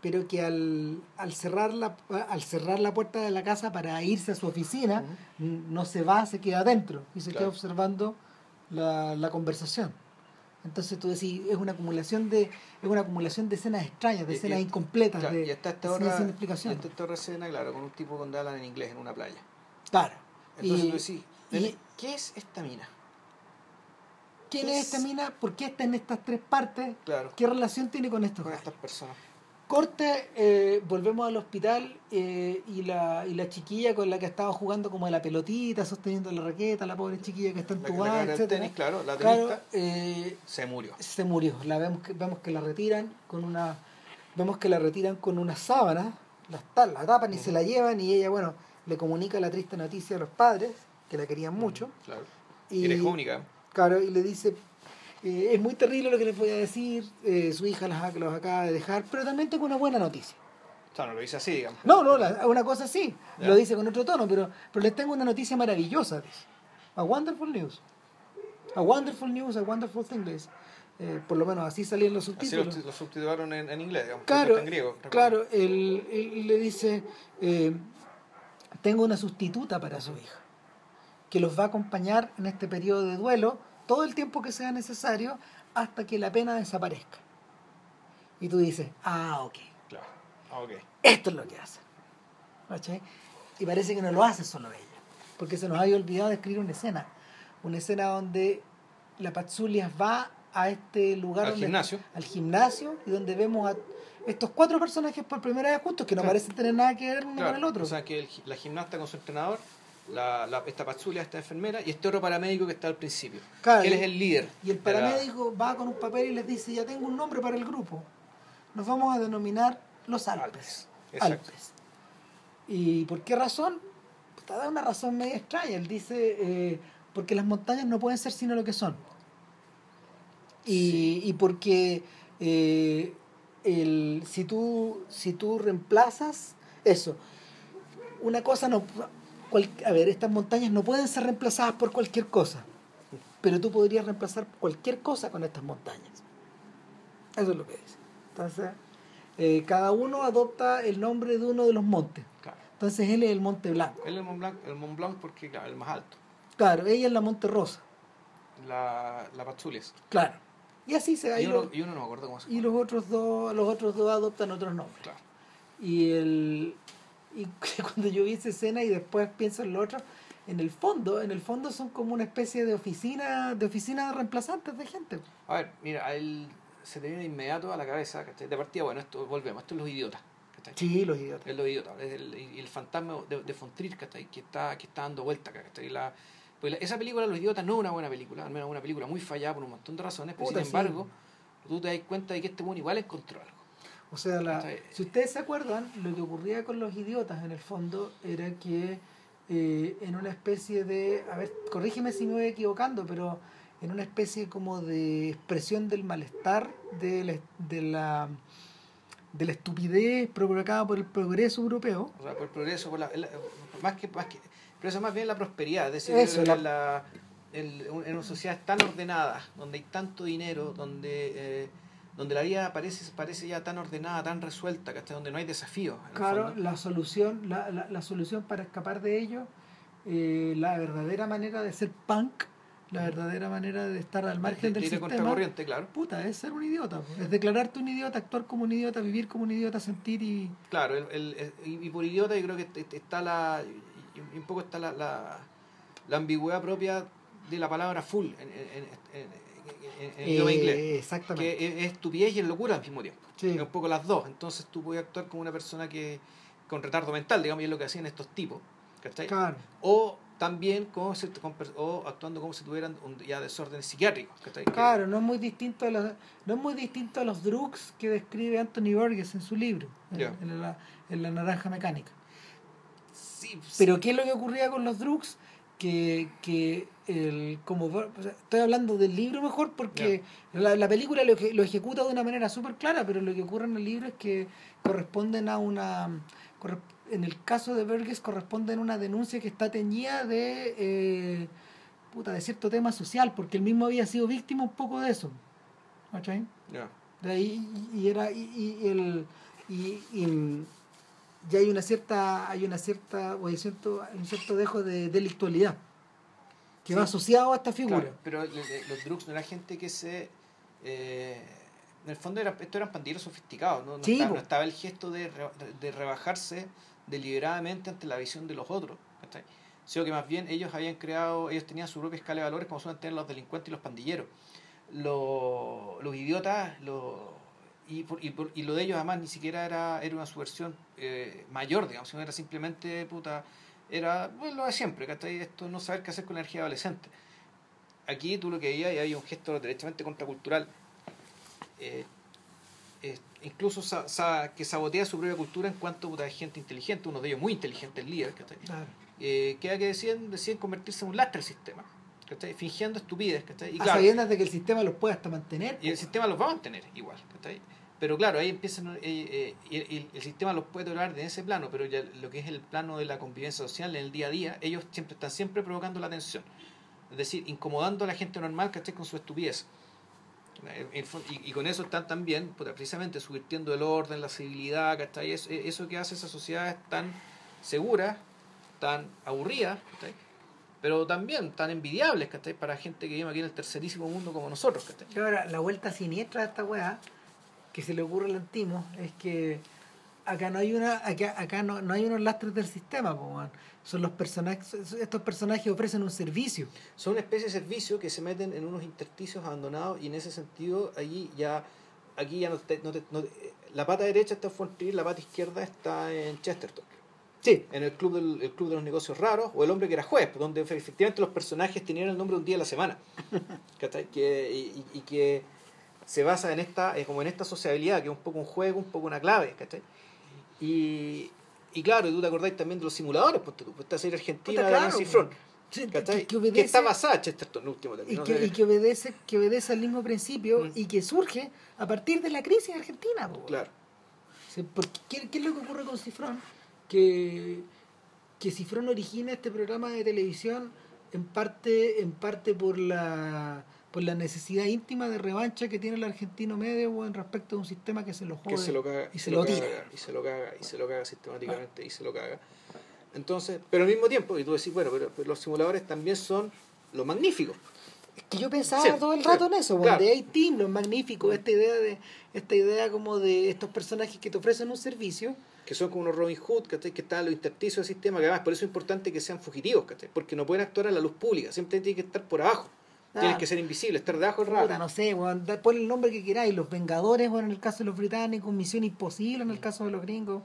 S2: pero que al, al cerrar la al cerrar la puerta de la casa para irse a su oficina no se va se queda adentro y se
S1: Claro.
S2: queda observando la, la conversación entonces tú decís es una acumulación de es una acumulación de escenas extrañas de escenas
S1: y-
S2: incompletas
S1: Claro,
S2: de
S1: y está esta otra,
S2: sin explicación
S1: está esta otra escena, claro, con un tipo con hablan en inglés en una playa.
S2: claro
S1: Entonces
S2: Y-
S1: tú decís,
S2: y-
S1: ¿qué es esta mina?
S2: ¿quién
S1: ¿qué
S2: es
S1: es?
S2: esta mina? ¿por qué está en estas tres partes?
S1: Claro,
S2: ¿qué relación tiene con estos
S1: con
S2: gallos?
S1: estas personas.
S2: Corte, eh, volvemos al hospital eh, y, la, y la chiquilla con la que estaba jugando como de la pelotita, sosteniendo la raqueta, la pobre chiquilla que está
S1: La que
S2: entubada,
S1: el
S2: etcétera.
S1: tenis, claro, la
S2: Claro, eh,
S1: se murió.
S2: se murió. La vemos que, vemos que la retiran con una vemos que la retiran con una sábana, la, la tapan y se la llevan y ella, bueno, le comunica la triste noticia a los padres, que la querían mucho.
S1: Claro.
S2: Y,
S1: Y eres única.
S2: Claro, y le dice, eh, es muy terrible lo que les voy a decir, eh, su hija las, los acaba de dejar, pero también tengo una buena noticia.
S1: O sea, no lo dice así, digamos.
S2: No, no, la- una cosa sí, lo dice con otro tono, pero, pero les tengo una noticia maravillosa. dice. A wonderful news. A wonderful news, a wonderful thing. dice. Eh, por lo menos así salían los
S1: Así
S2: subtítulos.
S1: lo, lo subtitularon en, en inglés, digamos.
S2: Claro,
S1: en griego. recuerdo.
S2: claro, él, él le dice, tengo una sustituta para su hija, que los va a acompañar en este periodo de duelo todo el tiempo que sea necesario hasta que la pena desaparezca. Y tú dices, ah, ok,
S1: Claro. Ah, ok.
S2: esto es lo que hace. ¿Cachai? Y parece que no lo hace solo ella, porque se nos había olvidado de escribir una escena, una escena donde la Patzulias va a este lugar
S1: Al
S2: donde-
S1: gimnasio.
S2: al gimnasio y donde vemos a estos cuatro personajes por primera vez juntos que no
S1: Claro.
S2: parecen tener nada que ver uno
S1: Claro,
S2: con el otro.
S1: O sea, que el la gimnasta con su entrenador, la, la- esta Patzulia, esta enfermera, y este otro paramédico que está al principio.
S2: Claro,
S1: que él es el líder.
S2: y el
S1: la-
S2: paramédico va con un papel y les dice, ya tengo un nombre para el grupo. Nos vamos a denominar los Alpes. Alpes. ¿Y por qué razón? Puta, da una razón media extraña. Él dice, eh, porque las montañas no pueden ser sino lo que son. Y, y porque eh, el, si, tú, si tú reemplazas eso, una cosa no... cual- a ver, estas montañas no pueden ser reemplazadas por cualquier cosa, pero tú podrías reemplazar cualquier cosa con estas montañas. Eso es lo que dice. Entonces, eh, cada uno adopta el nombre de uno de los montes.
S1: Claro.
S2: Entonces él es el Monte Blanco.
S1: Él es el Mont Blanc, el Mont Blanc porque, claro, el más alto.
S2: Claro, ella es la Monte Rosa.
S1: La, la Patzulias.
S2: Claro. Y así se va.
S1: Y
S2: Y,
S1: uno,
S2: los-
S1: y uno no me acuerdo cómo se
S2: y
S1: llama.
S2: los otros dos, los otros dos adoptan otros nombres.
S1: Claro.
S2: Y el y cuando yo vi esa escena y después pienso en lo otro, en el fondo, en el fondo son como una especie de oficina, de oficina de reemplazantes de gente.
S1: A ver, mira, a él se te viene de inmediato a la cabeza, ¿cachai? De partida, bueno, esto volvemos, esto es los idiotas, ¿cachai?
S2: Sí, los idiotas.
S1: Es los idiotas, es el, y el fantasma de, de Fontrir, ¿cachai? Que está, que está dando vuelta ¿cachai? La, pues la- esa película, Los Idiotas, no es una buena película, al menos es una película muy fallada por un montón de razones, pero
S2: Puta,
S1: sin
S2: sí.
S1: embargo, tú te das cuenta de que este mundo igual encontró algo.
S2: O sea, la- si ustedes se acuerdan, lo que ocurría con los idiotas en el fondo era que eh, en una especie de, a ver, corrígeme si me voy equivocando, pero en una especie como de expresión del malestar, de la, de la, de la estupidez provocada por el progreso europeo,
S1: O sea, por el progreso, por la, la- más que, más que Pero eso es más bien la prosperidad, es decir,
S2: Eso,
S1: el- en una sociedad tan ordenada, donde hay tanto dinero, donde eh, donde la vida parece, parece ya tan ordenada, tan resuelta, ¿cachai? donde no hay desafíos.
S2: Claro, la solución, la, la, la solución para escapar de ello, eh, la verdadera manera de ser punk, la verdadera manera de estar al margen
S1: De-
S2: del
S1: de
S2: sistema,
S1: claro.
S2: puta, es ser un idiota. Es declararte un idiota, actuar como un idiota, vivir como un idiota, sentir y...
S1: Claro, el, el- y por idiota yo creo que est- está la, un poco está la, la, la ambigüedad propia de la palabra full en, en, en- en- idioma
S2: Eh,
S1: inglés.
S2: Exactamente.
S1: Que es, es estupidez y es locura al mismo tiempo.
S2: Sí.
S1: Es un poco las dos. Entonces tú puedes actuar como una persona que con retardo mental, digamos, y es lo que hacían estos tipos. ¿cachai?
S2: Claro.
S1: O también como si- con pers- o actuando como si tuvieran un- ya desórdenes psiquiátricos. ¿cachai?
S2: Claro, no es muy distinto a los, no es muy distinto a los drugs que describe Anthony Burgess en su libro, en- la, en la naranja mecánica.
S1: Sí, sí.
S2: Pero ¿qué es lo que ocurría con los drugs? Que, que el, como Bur- o sea, estoy hablando del libro mejor porque la, la película lo, que- lo ejecuta de una manera súper clara, pero lo que ocurre en el libro es que corresponden a una en el caso de Burgess corresponden a una denuncia que está teñida de eh, puta, de cierto tema social, porque él mismo había sido víctima un poco de eso. ¿Cachai?
S1: Ya.
S2: De ahí, y, y era y, y el y, y, y hay una cierta hay una cierta o hay cierto hay un cierto dejo de delictualidad que
S1: Sí.
S2: va asociado a esta figura
S1: Claro, pero los drugs no era gente que se. eh, en el fondo, era, estos eran pandilleros sofisticados. ¿no? No,
S2: Sí,
S1: estaba, no estaba el gesto de, re- de rebajarse deliberadamente ante la visión de los otros. ¿cachai? Sino que más bien ellos habían creado, ellos tenían su propia escala de valores como suelen tener los delincuentes y los pandilleros. Lo- los idiotas, lo- y, por- y, por- y lo de ellos además ni siquiera era, era una subversión eh, mayor, digamos, sino era simplemente puta era bueno, lo de siempre, ¿cachai? Esto no saber qué hacer con la energía adolescente. Aquí tú lo que veías y hay un gesto derechamente contracultural, eh, eh, incluso sa- sa- que sabotea su propia cultura en cuanto puta, gente inteligente, uno de ellos muy inteligente, el líder, ¿cachai?
S2: Claro.
S1: Eh, que, que deciden, deciden convertirse en un lastre del sistema, ¿cachai? fingiendo estupidez. ¿cachai? Y
S2: a
S1: claro,
S2: sabiendas de que el sistema los puede hasta mantener
S1: y el sistema los va a mantener igual, ¿cachai? Pero claro, ahí empiezan, eh, eh, y el, sistema los puede tolerar en ese plano, pero ya lo que es el plano de la convivencia social en el día a día, ellos siempre están siempre provocando la tensión. Es decir, incomodando a la gente normal, ¿cachai? Con su estupidez. Y, y con eso están también, precisamente, subvirtiendo el orden, la civilidad, ¿cachai? Eso, eso que hace esas sociedades tan seguras, tan aburridas, ¿cachai? Pero también tan envidiables, ¿cachai? Para gente que vive aquí en el tercerísimo mundo como nosotros, ¿cachai?
S2: Y ahora la vuelta siniestra de esta weá que se le ocurre al antimo es que acá no hay una acá, acá no, no hay unos lastres del sistema po, weón. son los personajes estos personajes ofrecen un servicio
S1: son una especie de servicio que se meten en unos intersticios abandonados y en ese sentido allí ya aquí ya no te, no te- no te- la pata derecha está en Fort la pata izquierda está en Chesterton
S2: sí
S1: en el club del el club de los negocios raros o el hombre que era juez donde efectivamente los personajes tenían el nombre de un día a la semana ¿cachai? que, y, y- y que se basa en esta eh, como en esta sociabilidad que es un poco un juego un poco una clave ¿cachai? y y claro, tú te acordáis también de los simuladores, pues tú, esta serie argentina de
S2: claro,
S1: Nancy Front,
S2: Sí,
S1: ¿cachai?
S2: que, que
S1: que
S2: obedece
S1: está basada Chesterton, último
S2: y
S1: término.
S2: que, y que obedece que obedece al mismo principio
S1: Mm.
S2: y que surge a partir de la crisis argentina.
S1: Claro.
S2: Porque, ¿qué, qué es lo que ocurre con Cifrón? Que, que Cifrón origina este programa de televisión en parte, en parte por la por la necesidad íntima de revancha que tiene el argentino medio weón, respecto a un sistema que se lo
S1: se caga
S2: y se lo
S1: caga,
S2: tira.
S1: y se lo caga y se lo caga sistemáticamente y se lo caga entonces pero al mismo tiempo y tú decís bueno pero, pero los simuladores también son lo magnífico
S2: Es que yo pensaba
S1: Sí,
S2: todo el
S1: sí,
S2: rato en eso,
S1: claro.
S2: de A-Team, lo magnífico, esta idea de esta idea como de estos personajes que te ofrecen un servicio
S1: que son como unos Robin Hood ¿cachai? que están los intersticios del sistema que además por eso es importante que sean fugitivos ¿cachai? porque no pueden actuar a la luz pública siempre tienen que estar por abajo tienen
S2: Ah.
S1: que ser invisibles estar debajo es raro
S2: no sé, da- ponle el nombre que queráis, los Vengadores, bueno, en el caso de los británicos, Misión Imposible en el caso de los gringos.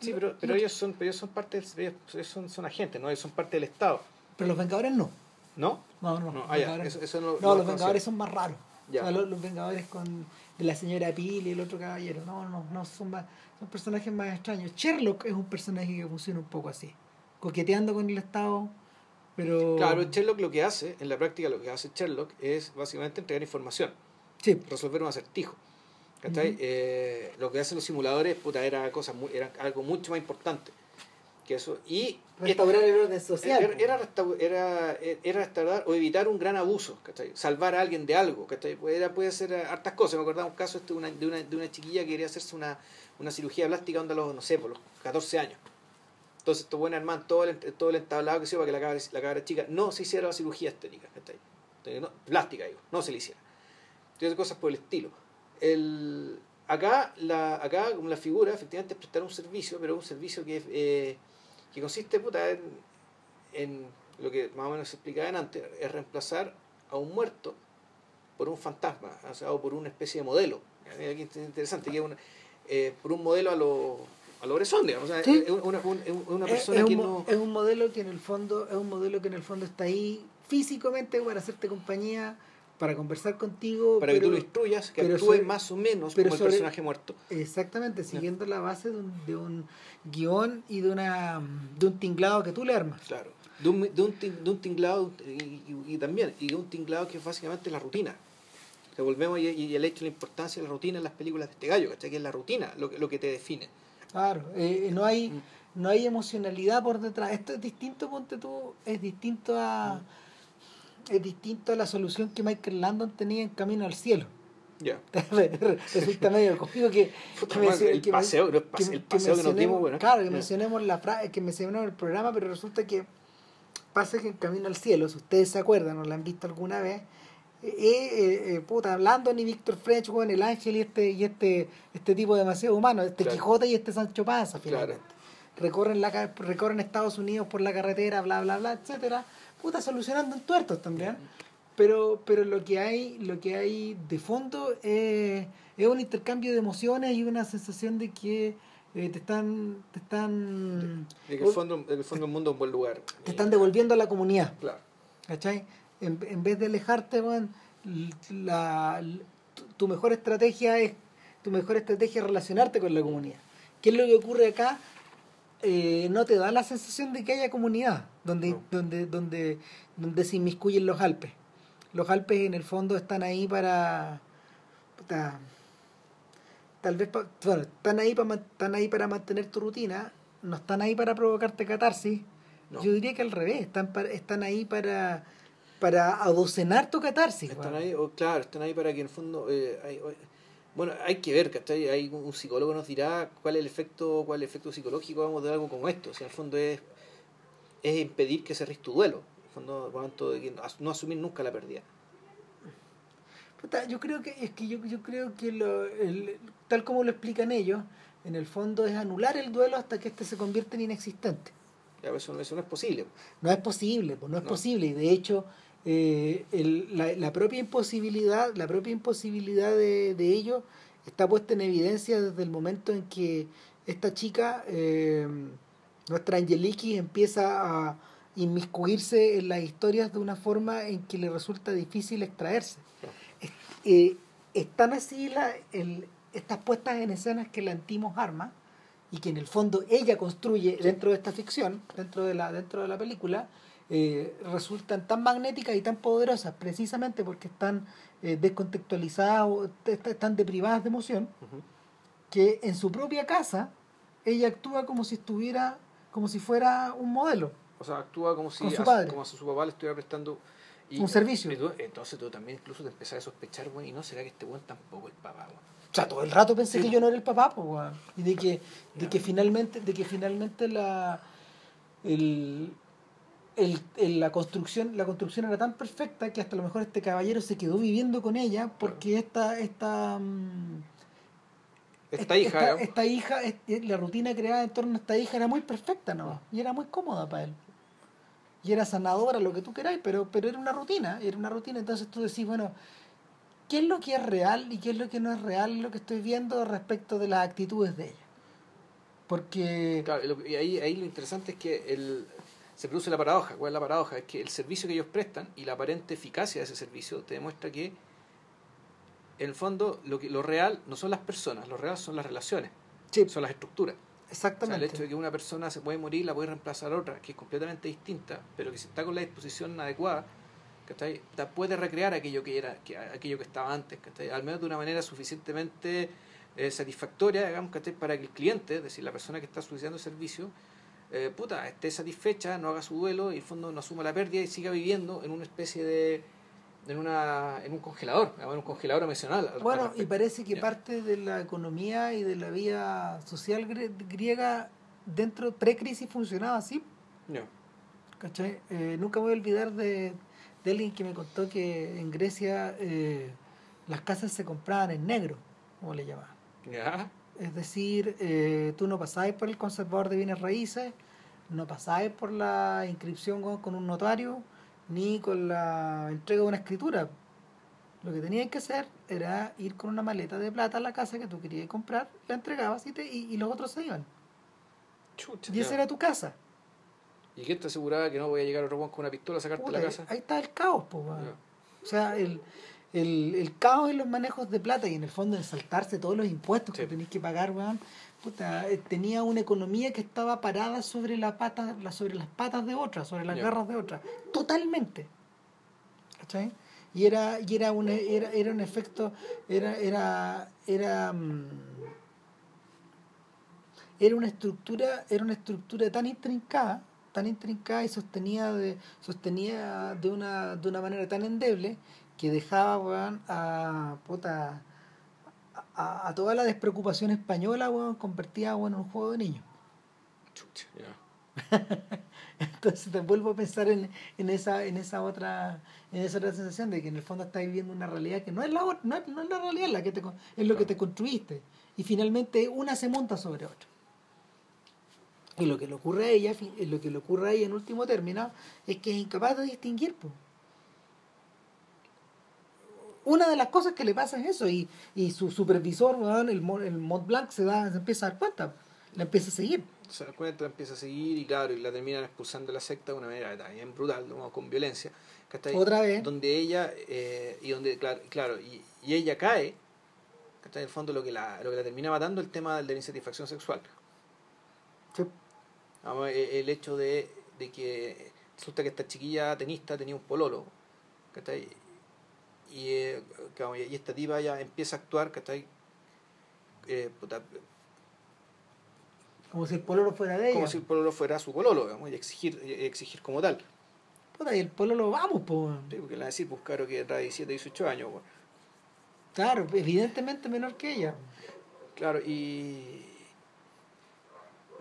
S1: sí pero, pero ellos son pero ellos son parte del, ellos son, son agentes no ellos son parte del Estado
S2: Pero los Vengadores no.
S1: ¿no?
S2: No, no,
S1: No, ah, ya, eso- eso no-
S2: no,
S1: no lo
S2: los Vengadores son más raros.
S1: Ya.
S2: O sea, los, los Vengadores con de la señora Pil y el otro caballero. No, no, no, son más, son personajes más extraños. Sherlock es un personaje que funciona un poco así. Coqueteando con el Estado, pero.
S1: Claro, Sherlock lo que hace, en la práctica lo que hace Sherlock es básicamente entregar información,
S2: Sí,
S1: resolver un acertijo. Eh, lo que hacen los simuladores, puta, era, cosa muy, era algo mucho más importante. que eso y
S2: restaurar el orden social
S1: era, era, era, era restaurar o evitar un gran abuso ¿cachai? salvar a alguien de algo ¿cachai? Puede, era- puede ser hartas cosas me acordaba un caso este, de, una, de, una, de una chiquilla que quería hacerse una, una cirugía plástica onda los no sé por los 14 años entonces estos buenos hermanos todo el, todo el entablado que se para que la cabra, la cabra chica no se hiciera la cirugía estética. Entonces, no, plástica digo no se le hiciera entonces cosas por el estilo el, acá la acá como la figura efectivamente es prestar un servicio pero un servicio que eh, que consiste puta, en, en lo que más o menos se explicaba antes, es reemplazar a un muerto por un fantasma, o, sea, o por una especie de modelo. Aquí es interesante, que es una, eh, por un modelo a lo, a lo Bresson, digamos. O sea,
S2: Sí.
S1: es una, persona
S2: es,
S1: que
S2: un,
S1: no...
S2: es un modelo que en el fondo es un modelo que en el fondo está ahí físicamente para hacerte compañía para conversar contigo
S1: Para que
S2: pero-
S1: tú lo instruyas, que actúe
S2: sobre-
S1: más o menos
S2: pero
S1: como el
S2: sobre-
S1: personaje muerto.
S2: exactamente siguiendo la base de un, de un guion y de una de un tinglado que tú le armas
S1: Claro. De un, de un, tin- de un tinglado y, y- y también, y de un tinglado que es básicamente la rutina. O sea, volvemos y, y el hecho de la importancia de la rutina en las películas de este gallo, ¿cachai? Que es la rutina lo, que- lo que te define.
S2: claro eh, no hay
S1: Mm.
S2: no hay emocionalidad por detrás esto es distinto ponte tú es distinto a
S1: Mm.
S2: es distinto a la solución que Michael Landon tenía en Camino al Cielo
S1: Ya.
S2: resulta medio conmigo que,
S1: el
S2: que
S1: paseo,
S2: men-
S1: el paseo- el paseo que nos dimos, bueno.
S2: Claro, que mencionemos la frase, que mencionemos el programa, pero resulta que pasa que en Camino al Cielo, si ustedes se acuerdan o la han visto alguna vez, eh, eh, eh, puta, Landon y Víctor French, weón, el ángel y este, y este, este tipo demasiado humano, este
S1: Claro.
S2: Quijote y este Sancho Panza,
S1: Claro.
S2: finalmente. Recorren, la, recorren Estados Unidos por la carretera, bla, bla, bla, etcétera, puta, solucionando entuertos también. Pero, pero lo que hay, lo que hay de fondo es, es un intercambio de emociones y una sensación de que eh, te están, te están,
S1: el fondo, en el fondo el mundo es un buen lugar.
S2: te están devolviendo a la comunidad.
S1: Claro.
S2: ¿Cachai? En, en vez de alejarte, weón, la, tu, mejor estrategia es tu mejor estrategia es relacionarte con la comunidad. ¿Qué es lo que ocurre acá? Eh, no te da la sensación de que haya comunidad, donde,
S1: No.
S2: donde, donde, donde se inmiscuyen los Alpes. Los Alpes en el fondo están ahí para. tal vez pa- bueno, están ahí para están ahí para mantener tu rutina, no están ahí para provocarte catarsis.
S1: No.
S2: Yo diría que al revés, están para, están ahí para para adocenar tu catarsis.
S1: Están ahí, o, claro, están ahí para que en el fondo. eh, hay- o- bueno, hay que ver, ¿cachai? Hay un, psicólogo nos dirá cuál es el efecto, cuál es el efecto psicológico vamos de algo como esto. O sea, en el fondo es, es impedir que se tu duelo. En el fondo, por tanto, de que no asumir nunca la pérdida.
S2: Puta, yo creo que es que yo, yo creo que lo, el- tal como lo explican ellos, en el fondo es anular el duelo hasta que este se convierte en inexistente.
S1: Ya, eso, no- eso no es posible.
S2: No es posible, pues no es
S1: No.
S2: posible. Y de hecho, eh, el- la, la propia imposibilidad, la propia imposibilidad de, de ello está puesta en evidencia desde el momento en que esta chica, eh, nuestra Angeliki, empieza a inmiscuirse en las historias de una forma en que le resulta difícil extraerse. Eh, están así la, el- estas puestas en escenas que la Antimos arma y que en el fondo ella construye dentro de esta ficción, dentro de la, dentro de la película, eh, resultan tan magnéticas y tan poderosas precisamente porque están eh, descontextualizadas o est- están deprivadas de emoción,
S1: Ujú.
S2: que en su propia casa ella actúa como si estuviera, como si fuera un modelo.
S1: O sea, actúa como si
S2: su
S1: a,
S2: padre.
S1: como su papá le estuviera prestando y-
S2: Un servicio.
S1: y tú- entonces tú también incluso te empezás a sospechar, bueno, y no será que este buen tampoco es papá, weón?
S2: O sea, todo el rato pensé
S1: Sí.
S2: que yo no era el papá, pues. Y de que, de que finalmente, de que finalmente la el, el- el- la construcción, la construcción era tan perfecta que hasta a lo mejor este caballero se quedó viviendo con ella porque esta, esta, mm,
S1: Esta hija,
S2: esta, hija, la rutina creada en torno a esta hija era muy perfecta, ¿no? Y era muy cómoda para él. Y era sanadora, lo que tú queráis, pero, pero era una rutina, era una rutina. Entonces tú decís, bueno, ¿qué es lo que es real y qué es lo que no es real lo que estoy viendo respecto de las actitudes de ella? Porque
S1: Claro, y ahí, ahí lo interesante es que el, se produce la paradoja. ¿Cuál es la paradoja? Es que el servicio que ellos prestan y la aparente eficacia de ese servicio te demuestra que, en el fondo, lo, que, lo real no son las personas, lo real son las relaciones,
S2: Sí,
S1: son las estructuras. O sea, el
S2: exactamente.
S1: hecho de que una persona se puede morir, la puede reemplazar a otra, que es completamente distinta, pero que si está con la disposición adecuada, puede recrear aquello que era que, aquello que estaba antes, ¿cachai? al menos de una manera suficientemente eh, satisfactoria, digamos, ¿cachai? para que el cliente, es decir, la persona que está solicitando el servicio, eh, puta, esté satisfecha, no haga su duelo y en el fondo no asuma la pérdida y siga viviendo en una especie de en una en un congelador, en un congelador emocional. al- al
S2: Bueno, y parece que parte de la economía y de la vida social griega dentro pre-crisis funcionaba así.
S1: Ya.
S2: ¿cachai? Eh, nunca me voy a olvidar de, de alguien que me contó que en Grecia eh, las casas se compraban en negro, como le llamaban. Es decir, eh, tú no pasabas por el conservador de bienes raíces, no pasabas por la inscripción con, con un notario, ni con la entrega de una escritura. Lo que tenías que hacer era ir con una maleta de plata a la casa que tú querías comprar, la entregabas y, te, y, y los otros se iban.
S1: Chucha.
S2: Y esa
S1: ya.
S2: era tu casa.
S1: ¿Y quién te aseguraba que no voy a llegar otro con una pistola a sacarte
S2: Puta,
S1: la casa?
S2: Ahí está el caos.
S1: Ya.
S2: O sea, el, el, el caos en los manejos de plata y en el fondo en saltarse todos los impuestos
S1: Sí.
S2: que tenéis que pagar, weón. Puta, eh, tenía una economía que estaba parada sobre la pata, la, sobre las patas de otras, sobre las garras de otras. Totalmente. ¿Cachai? Y era, y era un era, era un efecto, era, era, era, mm, era una estructura, era una estructura tan intrincada, tan intrincada y sostenida de, sostenida de una, de una manera tan endeble que dejaba weón, a, puta, a, a toda la despreocupación española weón, convertida weón, en un juego de niños.
S1: Chucha.
S2: Entonces te vuelvo a pensar en, en esa, en esa otra, en esa otra sensación de que en el fondo estás viviendo una realidad que no es la no es, no es la realidad la que te, es lo que te construiste. Y finalmente una se monta sobre otra. Y lo que le ocurre a ella, lo que le ocurre a ella en último término, es que es incapaz de distinguir. Una de las cosas que le pasa es eso, y, y su supervisor, weón, el, el Mont Blanc, se, da, se empieza a dar cuenta, la empieza a seguir.
S1: se da cuenta, empieza a seguir y claro, y la terminan expulsando de la secta de una manera también brutal, ¿no? con violencia. ¿cachai?
S2: Otra vez.
S1: Donde ella, eh, y donde, claro, claro y, y ella cae, ¿cachai? En el fondo lo que la, lo que la termina matando es el tema de la insatisfacción sexual.
S2: Sí.
S1: Vamos, e- el hecho de, de que resulta que esta chiquilla tenista tenía un pololo, ¿cachai? Y, eh, y esta tipa ya empieza a actuar, ¿cachai? Eh, puta,
S2: Como si el pololo fuera de ella.
S1: como si el pololo fuera su pololo, digamos, y exigir, y exigir como tal.
S2: Puta, y el pololo vamos, pues.
S1: Sí, porque le van a decir, pues que trae 17, 18 años.
S2: Claro, evidentemente menor que ella.
S1: Claro, y,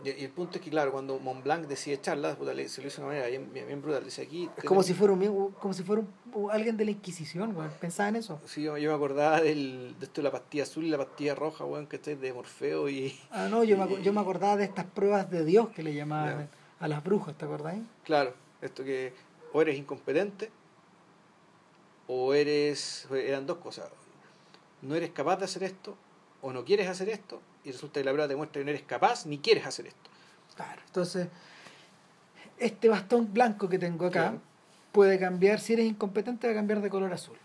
S1: y, y el punto es que, claro, cuando Montblanc decide echarla, puta, le- se lo hizo de una manera bien, bien, bien brutal. Dice aquí.
S2: Es como si fuera un, como si fuera un- alguien de la Inquisición, weón. Pensaba en eso.
S1: Sí, yo, yo me acordaba del, de esto de la pastilla azul y la pastilla roja, weón, que esté de Morfeo y.
S2: Ah, no, yo me, yo me acordaba de estas pruebas de Dios que le llamaban a las brujas, ¿te acordáis?
S1: Claro, esto que o eres incompetente o eres. Eran dos cosas. No eres capaz de hacer esto o no quieres hacer esto y resulta que la prueba te muestra que no eres capaz ni quieres hacer esto.
S2: Claro. Entonces, este bastón blanco que tengo acá
S1: Claro.
S2: puede cambiar, si eres incompetente, va a cambiar de color azul.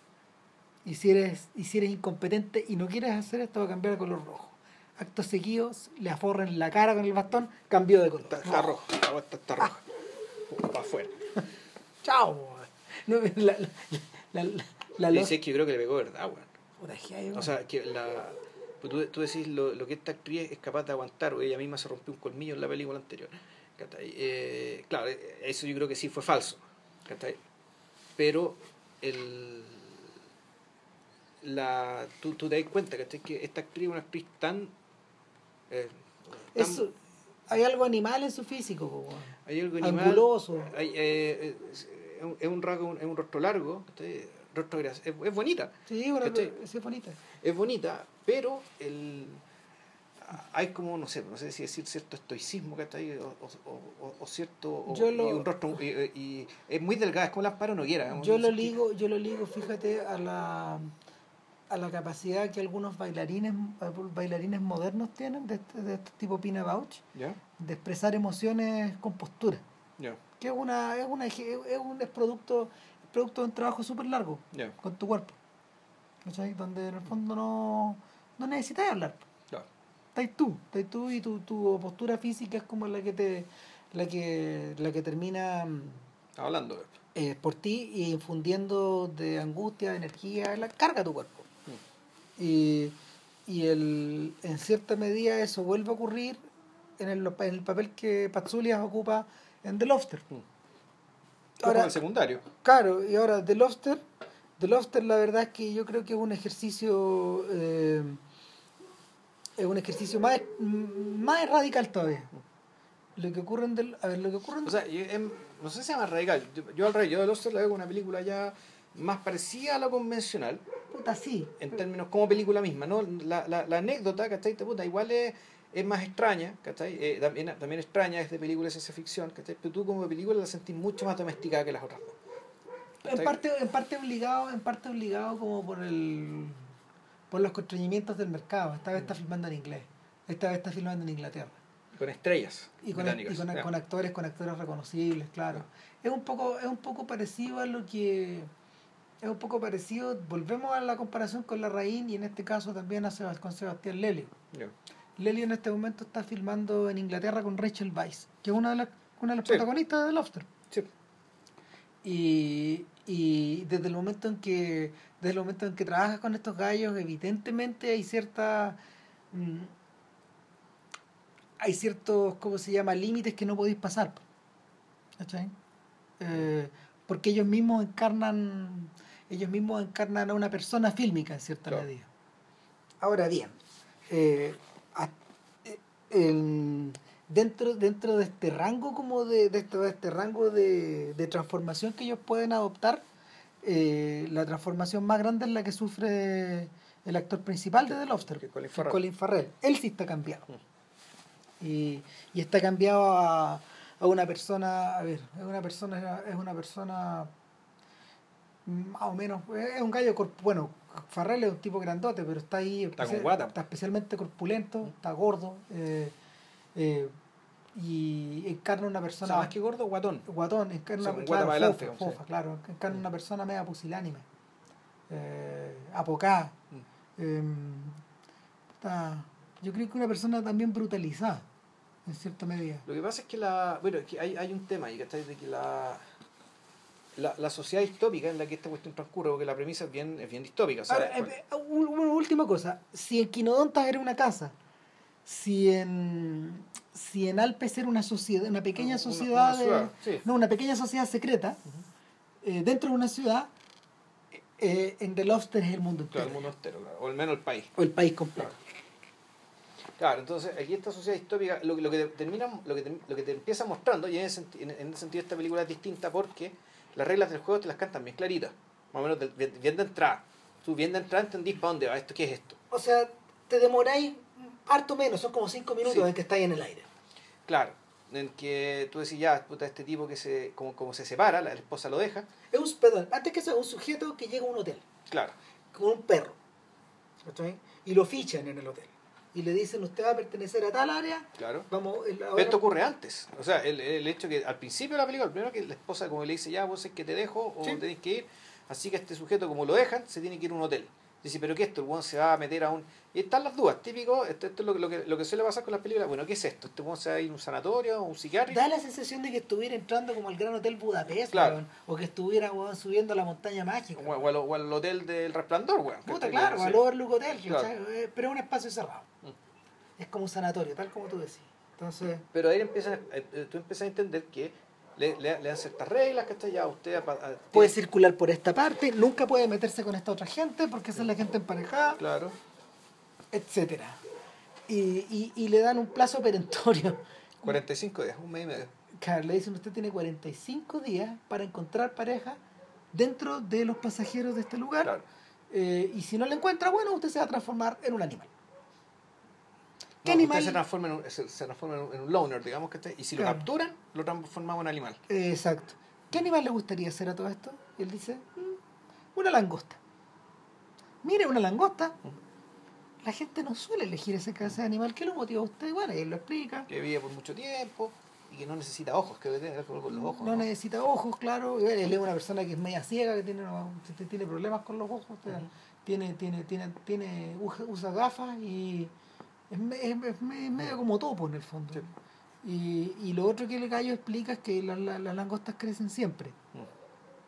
S2: Y si eres, y si eres incompetente y no quieres hacer esto, va a cambiar de color rojo. Actos seguidos, le aforren la cara con el bastón, cambió de color.
S1: Está, está rojo, la está, está roja. Para afuera.
S2: Chao. No, la, la, la, la,
S1: es que yo creo que le pegó verdad, weón. O sea, que la, pues tú, tú decís lo, lo que esta actriz es capaz de aguantar, o ella misma se rompió un colmillo en la película anterior. Eh, claro, eso yo creo que sí fue falso. Pero el, la, tú, tú te das cuenta ¿cachai? que esta actriz es una actriz tan... eh, tan-
S2: Eso- hay algo animal en su físico,
S1: hay algo animal,
S2: anguloso.
S1: hay, eh, es, es un, rasgo- es un rostro largo, ¿cachai? rostro es, es bonita.
S2: Sí es bonita.
S1: es bonita, pero el hay como, no sé, no sé si decir cierto estoicismo que está ahí, o, o, o- o cierto, o-
S2: Yo
S1: y un rostro, y, y es muy delgada, es como la amparo no quiera.
S2: Yo lo ligo, yo lo ligo, fíjate, a la a la capacidad que algunos bailarines bailarines modernos tienen de este, de este tipo Pina Bauch de expresar emociones con postura que es una es una es un es producto producto de un trabajo súper largo con tu cuerpo ¿cachai? donde en el fondo no no necesitas hablar
S1: ya.
S2: estás tú estás tú y tu, tu postura física es como la que te la que la que termina mm,
S1: hablando.
S2: eh, por ti y infundiendo de angustia, de energía, la carga a tu cuerpo. Y, y el, en cierta medida eso vuelve a ocurrir en el, en el papel que Patsulias ocupa en The Lobster.
S1: Ahora, el secundario.
S2: Claro, y ahora The Lobster, The Lobster la verdad es que yo creo que es un ejercicio eh, es un ejercicio más, más radical todavía. Lo que ocurre en The, a ver, lo que ocurre en
S1: O sea, yo, no sé si sea más radical. Yo, yo al rey, yo The Lobster la veo como una película ya más parecida a lo convencional.
S2: Puta, sí.
S1: En términos como película misma, ¿no? La, la, la anécdota, ¿cachai? Puta, igual es, es más extraña, ¿cachai? Eh, también, también extraña, es de película de ciencia ficción, ¿cachai? Pero tú como película la sentís mucho más domesticada que las otras dos.
S2: En parte, en parte obligado, en parte obligado como por el por los constreñimientos del mercado. Esta vez está mm. filmando en inglés. Esta vez está filmando en Inglaterra.
S1: Con estrellas.
S2: Y con, y con, con, actores, con actores reconocibles, claro. Es un poco, es un poco parecido a lo que es un poco parecido, volvemos a la comparación con la Raín y en este caso también a con Sebastián Lely. Lely en este momento está filmando en Inglaterra con Rachel Weisz, que es una de las, una de las protagonistas de Lobster.
S1: Sí.
S2: Y, y desde el momento en que desde el momento en que trabajas con estos gallos, evidentemente hay cierta mm, hay ciertos, ¿cómo se llama?, límites que no podéis pasar. ¿Cachai? Eh, porque ellos mismos encarnan ellos mismos encarnan a una persona fílmica en cierta medida. Ahora bien, eh, eh, dentro, dentro de este rango como de, de, este, de este rango de, de, transformación que ellos pueden adoptar, eh, la transformación más grande es la que sufre el actor principal de The Lobster,
S1: Colin Farrell.
S2: Colin Farrell. Él sí está cambiado. Mm. Y, y está cambiado a, a una persona, a ver, es una persona, es una persona más o menos, es un gallo, bueno, Farrell es un tipo grandote, pero está ahí,
S1: está, está
S2: especialmente corpulento, está gordo, eh, eh, y encarna una persona...
S1: más que gordo, guatón.
S2: Guatón, encarna,
S1: una claro, adelante,
S2: fofa, claro, encarna una persona media pusilánime, eh, apocada. Mm. Em, yo creo que una persona también brutalizada, en cierta medida.
S1: Lo que pasa es que la... Bueno, es que hay, hay un tema ahí, ¿cachai? De que la la, la sociedad distópica en la que esta cuestión transcurre, porque la premisa es bien, es bien distópica.
S2: Eh, una última cosa, si en Quinodontas era una casa, si en, si en Alpes era una sociedad, una pequeña sociedad, no, una pequeña sociedad secreta, eh, dentro de una ciudad, eh, en The Lobster es el mundo entero.
S1: Claro, el mundo entero, o al menos el país.
S2: O el país completo.
S1: Claro. entonces aquí esta sociedad distópica, lo, lo que termina, lo que te, lo que te empieza mostrando, y en ese, en ese sentido esta película es distinta porque las reglas del juego te las cantan bien claritas. Más o menos bien de entrada. Tú bien de entrada entendís para dónde va esto, qué es esto.
S2: O sea, te demoráis harto menos, son como cinco minutos en que estáis en el aire.
S1: Claro, en que tú decís, ya, puta, este tipo que se, como, como se separa, la, esposa lo deja.
S2: Es un, perdón, antes que sea un sujeto que llega a un hotel.
S1: Claro.
S2: Con un perro. Y lo fichan en el hotel y le dicen usted va a pertenecer a tal área.
S1: Claro.
S2: Vamos,
S1: esto ocurre antes. O sea, el, el, hecho que al principio de la película, primero que la esposa como le dice, ya vos es que te dejo o tenéis que ir. Así que este sujeto como lo dejan, se tiene que ir a un hotel. Dice, pero ¿qué es esto? El se va a meter a un... Y están las dudas, típico, esto, esto es lo que, lo, que, lo que suele pasar con las películas. Bueno, ¿qué es esto? ¿Este se va a ir a un sanatorio o un psiquiátrico?
S2: Da la sensación de que estuviera entrando como al Gran Hotel Budapest,
S1: claro.
S2: o que estuviera subiendo a la montaña mágica.
S1: O, o, al, Hotel del Resplandor, weón.
S2: Puta, claro, o al Overlook Hotel, eh, pero es un espacio cerrado. Mm es como un sanatorio, tal como tú decís. Entonces...
S1: Pero ahí empiezas, eh, eh, tú empiezas a entender que le, le, dan ciertas reglas, que está ya usted...
S2: Puede circular por esta parte, nunca puede meterse con esta otra gente, porque esa es la gente emparejada.
S1: Claro.
S2: Etcétera. Y, y, y le dan un plazo perentorio.
S1: 45 días, un mes y medio.
S2: Claro, le dicen usted tiene 45 días para encontrar pareja dentro de los pasajeros de este lugar.
S1: Claro.
S2: Eh, y si no la encuentra, bueno, usted se va a transformar en un animal.
S1: ¿Qué animal? se transforma, en un, se, transforma en un loner, digamos que y si lo capturan, lo transformamos en animal.
S2: exacto. ¿Qué animal le gustaría hacer a todo esto? Y él dice, mm, una langosta. Mire, una langosta. La gente no suele elegir ese clase de animal. ¿Qué lo motiva a usted? Bueno, él lo explica.
S1: Que vive por mucho tiempo y que no necesita ojos, que debe con los ojos.
S2: No, necesita ojos, claro. Él es una persona que es media ciega, que tiene, tiene problemas con los ojos. tiene, tiene, tiene, tiene, usa gafas y es, es, medio como topo en el fondo. Y, y lo otro que el gallo explica es que las langostas crecen siempre. Mm.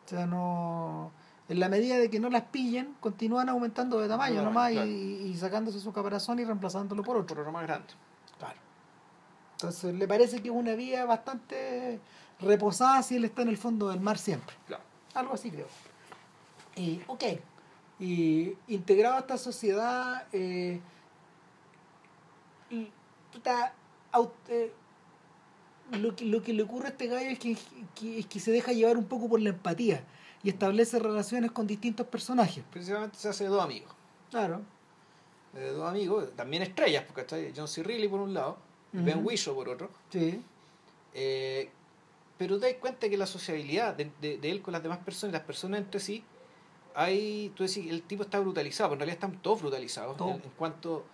S2: O sea, no. En la medida de que no las pillen, continúan aumentando de tamaño nomás y, y, sacándose su caparazón y reemplazándolo por otro.
S1: Por otro más grande.
S2: Claro. Entonces le parece que es una vía bastante reposada si él está en el fondo del mar siempre.
S1: Claro.
S2: Algo así creo. Y, ok. Y integrado a esta sociedad, eh, y, puta, aut- eh, lo, que, lo que le ocurre a este gallo es que, que- es que se deja llevar un poco por la empatía y establece relaciones con distintos personajes.
S1: Principalmente se hace de dos amigos.
S2: Claro.
S1: De dos amigos, también estrellas, porque está John C. Reilly por un lado, y Ben. Whishaw por otro.
S2: Sí.
S1: Eh, pero te das cuenta que la sociabilidad de, de- de él con las demás personas, las personas entre sí, hay, tú decís, el tipo está brutalizado, pero en realidad están todos brutalizados.
S2: Todo.
S1: En, en cuanto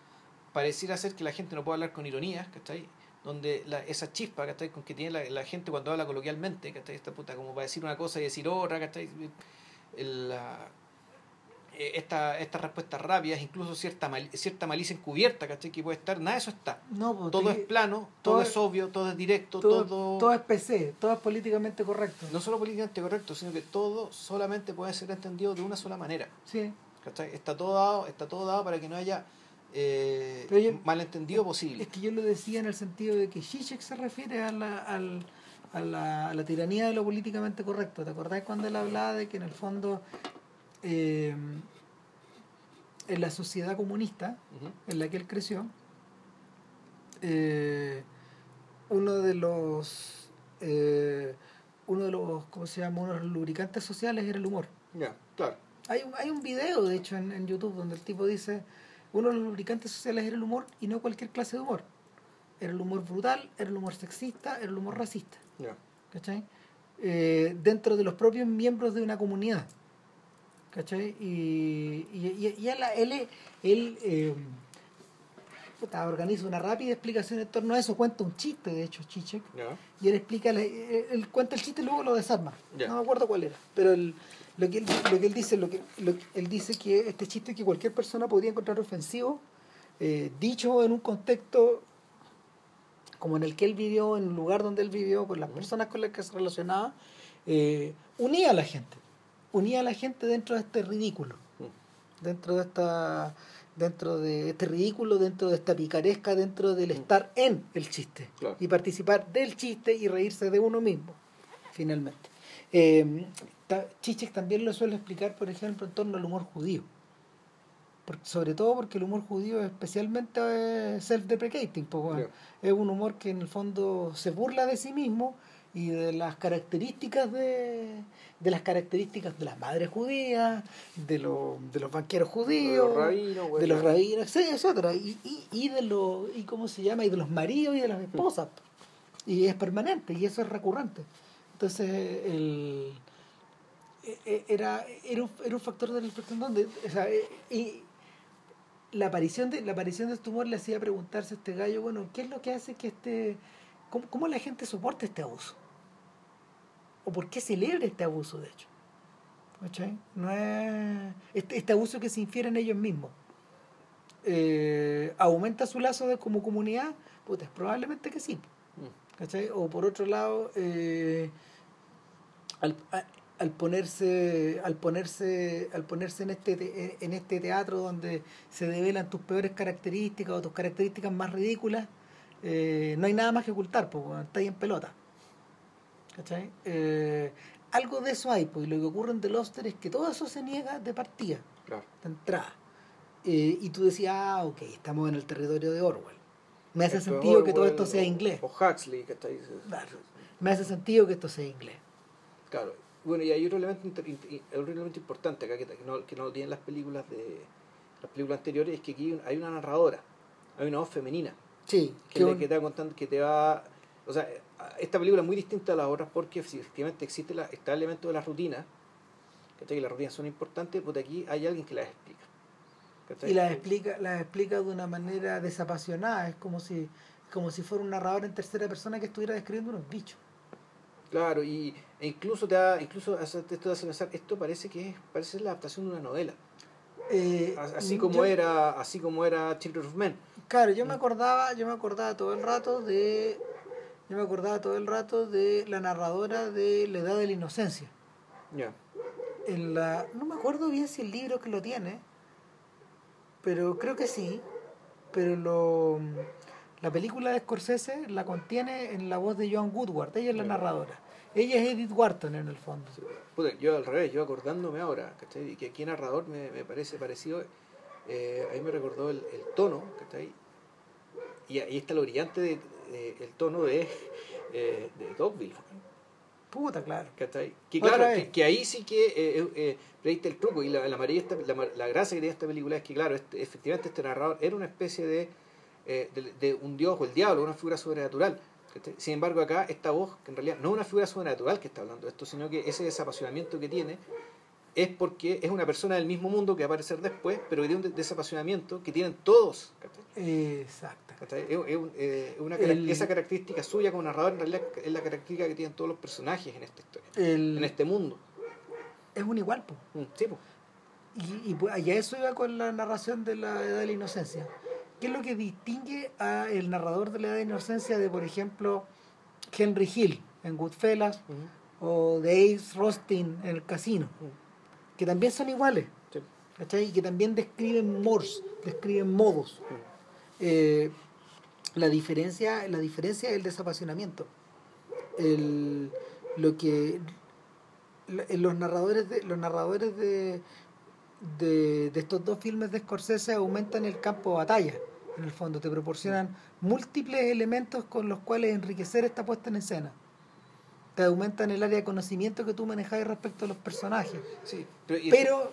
S1: pareciera ser que la gente no puede hablar con ironías, ¿cachai? Donde la, esa chispa, ¿cachai? Con que tiene la, la gente cuando habla coloquialmente, ¿cachai? Esta puta, como para decir una cosa y decir otra, ¿cachai? La- eh, esta, estas respuestas rápidas, incluso cierta, mal- cierta malicia encubierta, ¿cachai? Que puede estar, nada de eso está.
S2: No, pues,
S1: Todo es plano, todo,
S2: todo
S1: es
S2: es-
S1: obvio, todo es directo,
S2: todo,
S1: todo...
S2: todo es PC, todo es políticamente correcto.
S1: No solo políticamente correcto, sino que todo solamente puede ser entendido de una sola manera.
S2: Sí.
S1: ¿cachai? Está todo dado, está todo dado para que no haya eh,
S2: Pero yo-
S1: malentendido posible.
S2: Es que yo lo decía en el sentido de que Zizek se refiere a la, al- a la, a la tiranía de lo políticamente correcto. ¿Te acordás cuando él hablaba de que en el fondo eh, en la sociedad comunista en la que él creció, eh, uno de los eh, uno de los ¿cómo se llama? uno de los lubricantes sociales era el humor.
S1: Ya, claro.
S2: Hay, un- hay un video, de hecho, en, en YouTube donde el tipo dice, uno de los lubricantes sociales era el humor y no cualquier clase de humor. Era el humor brutal, era el humor sexista, era el humor racista.
S1: Ya.
S2: ¿Cachai? Eh, dentro de los propios miembros de una comunidad. ¿Cachai? Y, y, y- y él, él, él, eh, organiza una rápida explicación en torno a eso, cuenta un chiste, de hecho, Chichek, y él explica, él, él cuenta el chiste y luego lo desarma.
S1: Ya.
S2: No me acuerdo cuál era. Pero el- lo, que él, lo que él dice, lo que, lo él dice que este chiste que cualquier persona podría encontrar ofensivo, eh, dicho en un contexto como en el que él vivió, en el lugar donde él vivió, con las personas con las que se relacionaba, eh, unía a la gente. Unía a la gente dentro de este ridículo dentro de esta dentro de este ridículo, dentro de esta picaresca, dentro del estar en el chiste
S1: Claro.
S2: y participar del chiste y reírse de uno mismo, finalmente. Eh, Chichek también lo suele explicar, por ejemplo, en torno al humor judío. Sobre todo porque el humor judío es especialmente eh, self-deprecating. pues, bueno. Es un humor que en el fondo se burla de sí mismo y de las características de, de las características de las madres judías, de, los de los banqueros judíos,
S1: De los rabinos, güey,
S2: de los
S1: ya.
S2: rabinos, etcétera, y, y, y de los y cómo se llama y de los maridos y de las esposas. Y es permanente y eso es recurrente. Entonces el era era un, era un factor del en donde o sea, e- y la aparición de la aparición de este humor le hacía preguntarse a este gallo bueno qué es lo que hace que este cómo, cómo la gente soporta este abuso o por qué celebra este abuso de hecho ¿Cachai? no es este, este abuso que se infiere en ellos mismos eh, aumenta su lazo de como comunidad puta, probablemente que sí
S1: Mm.
S2: ¿cachai? O por otro lado, eh, al, a- al ponerse, al ponerse, al ponerse en este te- en este teatro donde se develan tus peores características o tus características más ridículas, eh, no hay nada más que ocultar, bueno, está ahí en pelota. ¿Cachai? Eh, algo de eso hay, pues y lo que ocurre en The Luster es que todo eso se niega de partida
S1: Claro.
S2: de entrada. Eh, y tú decías, ah, ok, estamos en el territorio de Orwell. Me hace
S1: Esto es
S2: sentido que todo esto sea inglés.
S1: O Huxley, que está ahí.
S2: Me hace sentido que esto sea inglés.
S1: Claro. Bueno, y hay otro elemento, otro elemento importante acá que, que no, que no lo tienen las películas de las películas anteriores, es que aquí hay una narradora, hay una voz femenina,
S2: Sí,
S1: que,
S2: que
S1: le-
S2: un-
S1: que te va contando, que te va... O sea, esta película es muy distinta a las otras porque efectivamente existe la, está el elemento de la rutina, ¿cachai? que las rutinas son importantes, porque aquí hay alguien que las explica. ¿cachai?
S2: y las explica, las explica de una manera desapasionada. Es como si, como si fuera un narrador en tercera persona que estuviera describiendo unos bichos.
S1: Claro, y, e incluso te da, incluso esto te hace pensar, esto parece que es, parece la adaptación de una novela.
S2: Eh,
S1: Así como
S2: yo-
S1: era, así como era Children of Men.
S2: Claro, yo me acordaba, yo me acordaba todo el rato de, yo me acordaba todo el rato de la narradora de La Edad de la Inocencia.
S1: Ya.
S2: En la, no me acuerdo bien si el libro que lo tiene, pero creo que sí. Pero lo, La película de Scorsese la contiene en la voz de Joan Woodward, ella es la narradora. Ella es Edith Wharton en el fondo.
S1: yo al revés, yo acordándome ahora, ¿cachai? que aquí narrador me, me parece parecido, eh, ahí me recordó el, el tono, ¿cachai? Y ahí está lo brillante de, el tono de, eh, de Dogville.
S2: Puta, claro.
S1: ¿cachai? Que claro, que, ahí sí que eh, eh, el truco y la, la, la, la, gracia que tiene esta película es que, claro, este, efectivamente este narrador era una especie de, eh, de, de, un dios o el diablo, una figura sobrenatural sin embargo, acá esta voz, que en realidad no es una figura sobrenatural que está hablando de esto, sino que ese desapasionamiento que tiene es porque es una persona del mismo mundo que va a aparecer después, pero que tiene un desapasionamiento que tienen todos.
S2: Exacto.
S1: Eh, una, esa característica suya como narrador en realidad es la característica que tienen todos los personajes en esta historia, en este mundo.
S2: Es un igual,
S1: mm, sí,
S2: Y, y pues, allá eso iba con la narración de la edad de la inocencia. ¿Qué es lo que distingue a el narrador de la edad de inocencia de, por ejemplo, Henry Hill en Goodfellas o de Ace Rostin en El Casino? Que también son iguales. Y que también describen mores, describen modos. Eh, la diferencia la diferencia es el desapasionamiento el, lo que los narradores de los narradores de de, estos dos filmes de Scorsese aumentan el campo de batalla, en el fondo, te proporcionan múltiples elementos con los cuales enriquecer esta puesta en escena. Te aumentan el área de conocimiento que tú manejas respecto a los personajes.
S1: Sí,
S2: pero,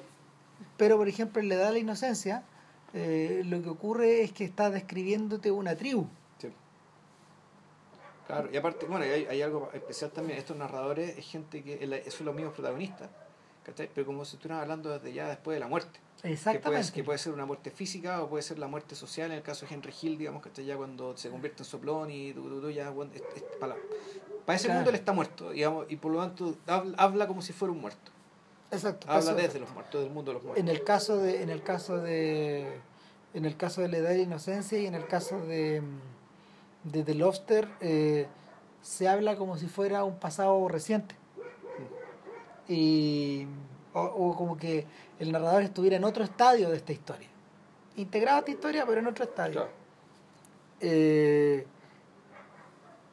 S2: pero, por ejemplo, en la edad de la inocencia, eh, lo que ocurre es que está describiéndote una tribu. Sí.
S1: Claro, y aparte, bueno, hay, hay algo especial también. Estos narradores es gente que son los mismos protagonistas pero como si estuvieran hablando desde ya después de la muerte.
S2: Exactamente.
S1: Que puede, ser una muerte física o puede ser la muerte social, en el caso de Henry Hill, digamos, que ya cuando se convierte en soplón y tú, ya, para, ese mundo él está muerto, digamos, y por lo tanto habla, como si fuera un muerto.
S2: Exacto.
S1: Habla desde los muertos, del mundo de los muertos.
S2: En el caso de, en el caso de, en el caso de la edad de inocencia y en el caso de, de The Lobster, eh, se habla como si fuera un pasado reciente y o, como que el narrador estuviera en otro estadio de esta historia. Integrado a esta historia pero en otro estadio. Eh,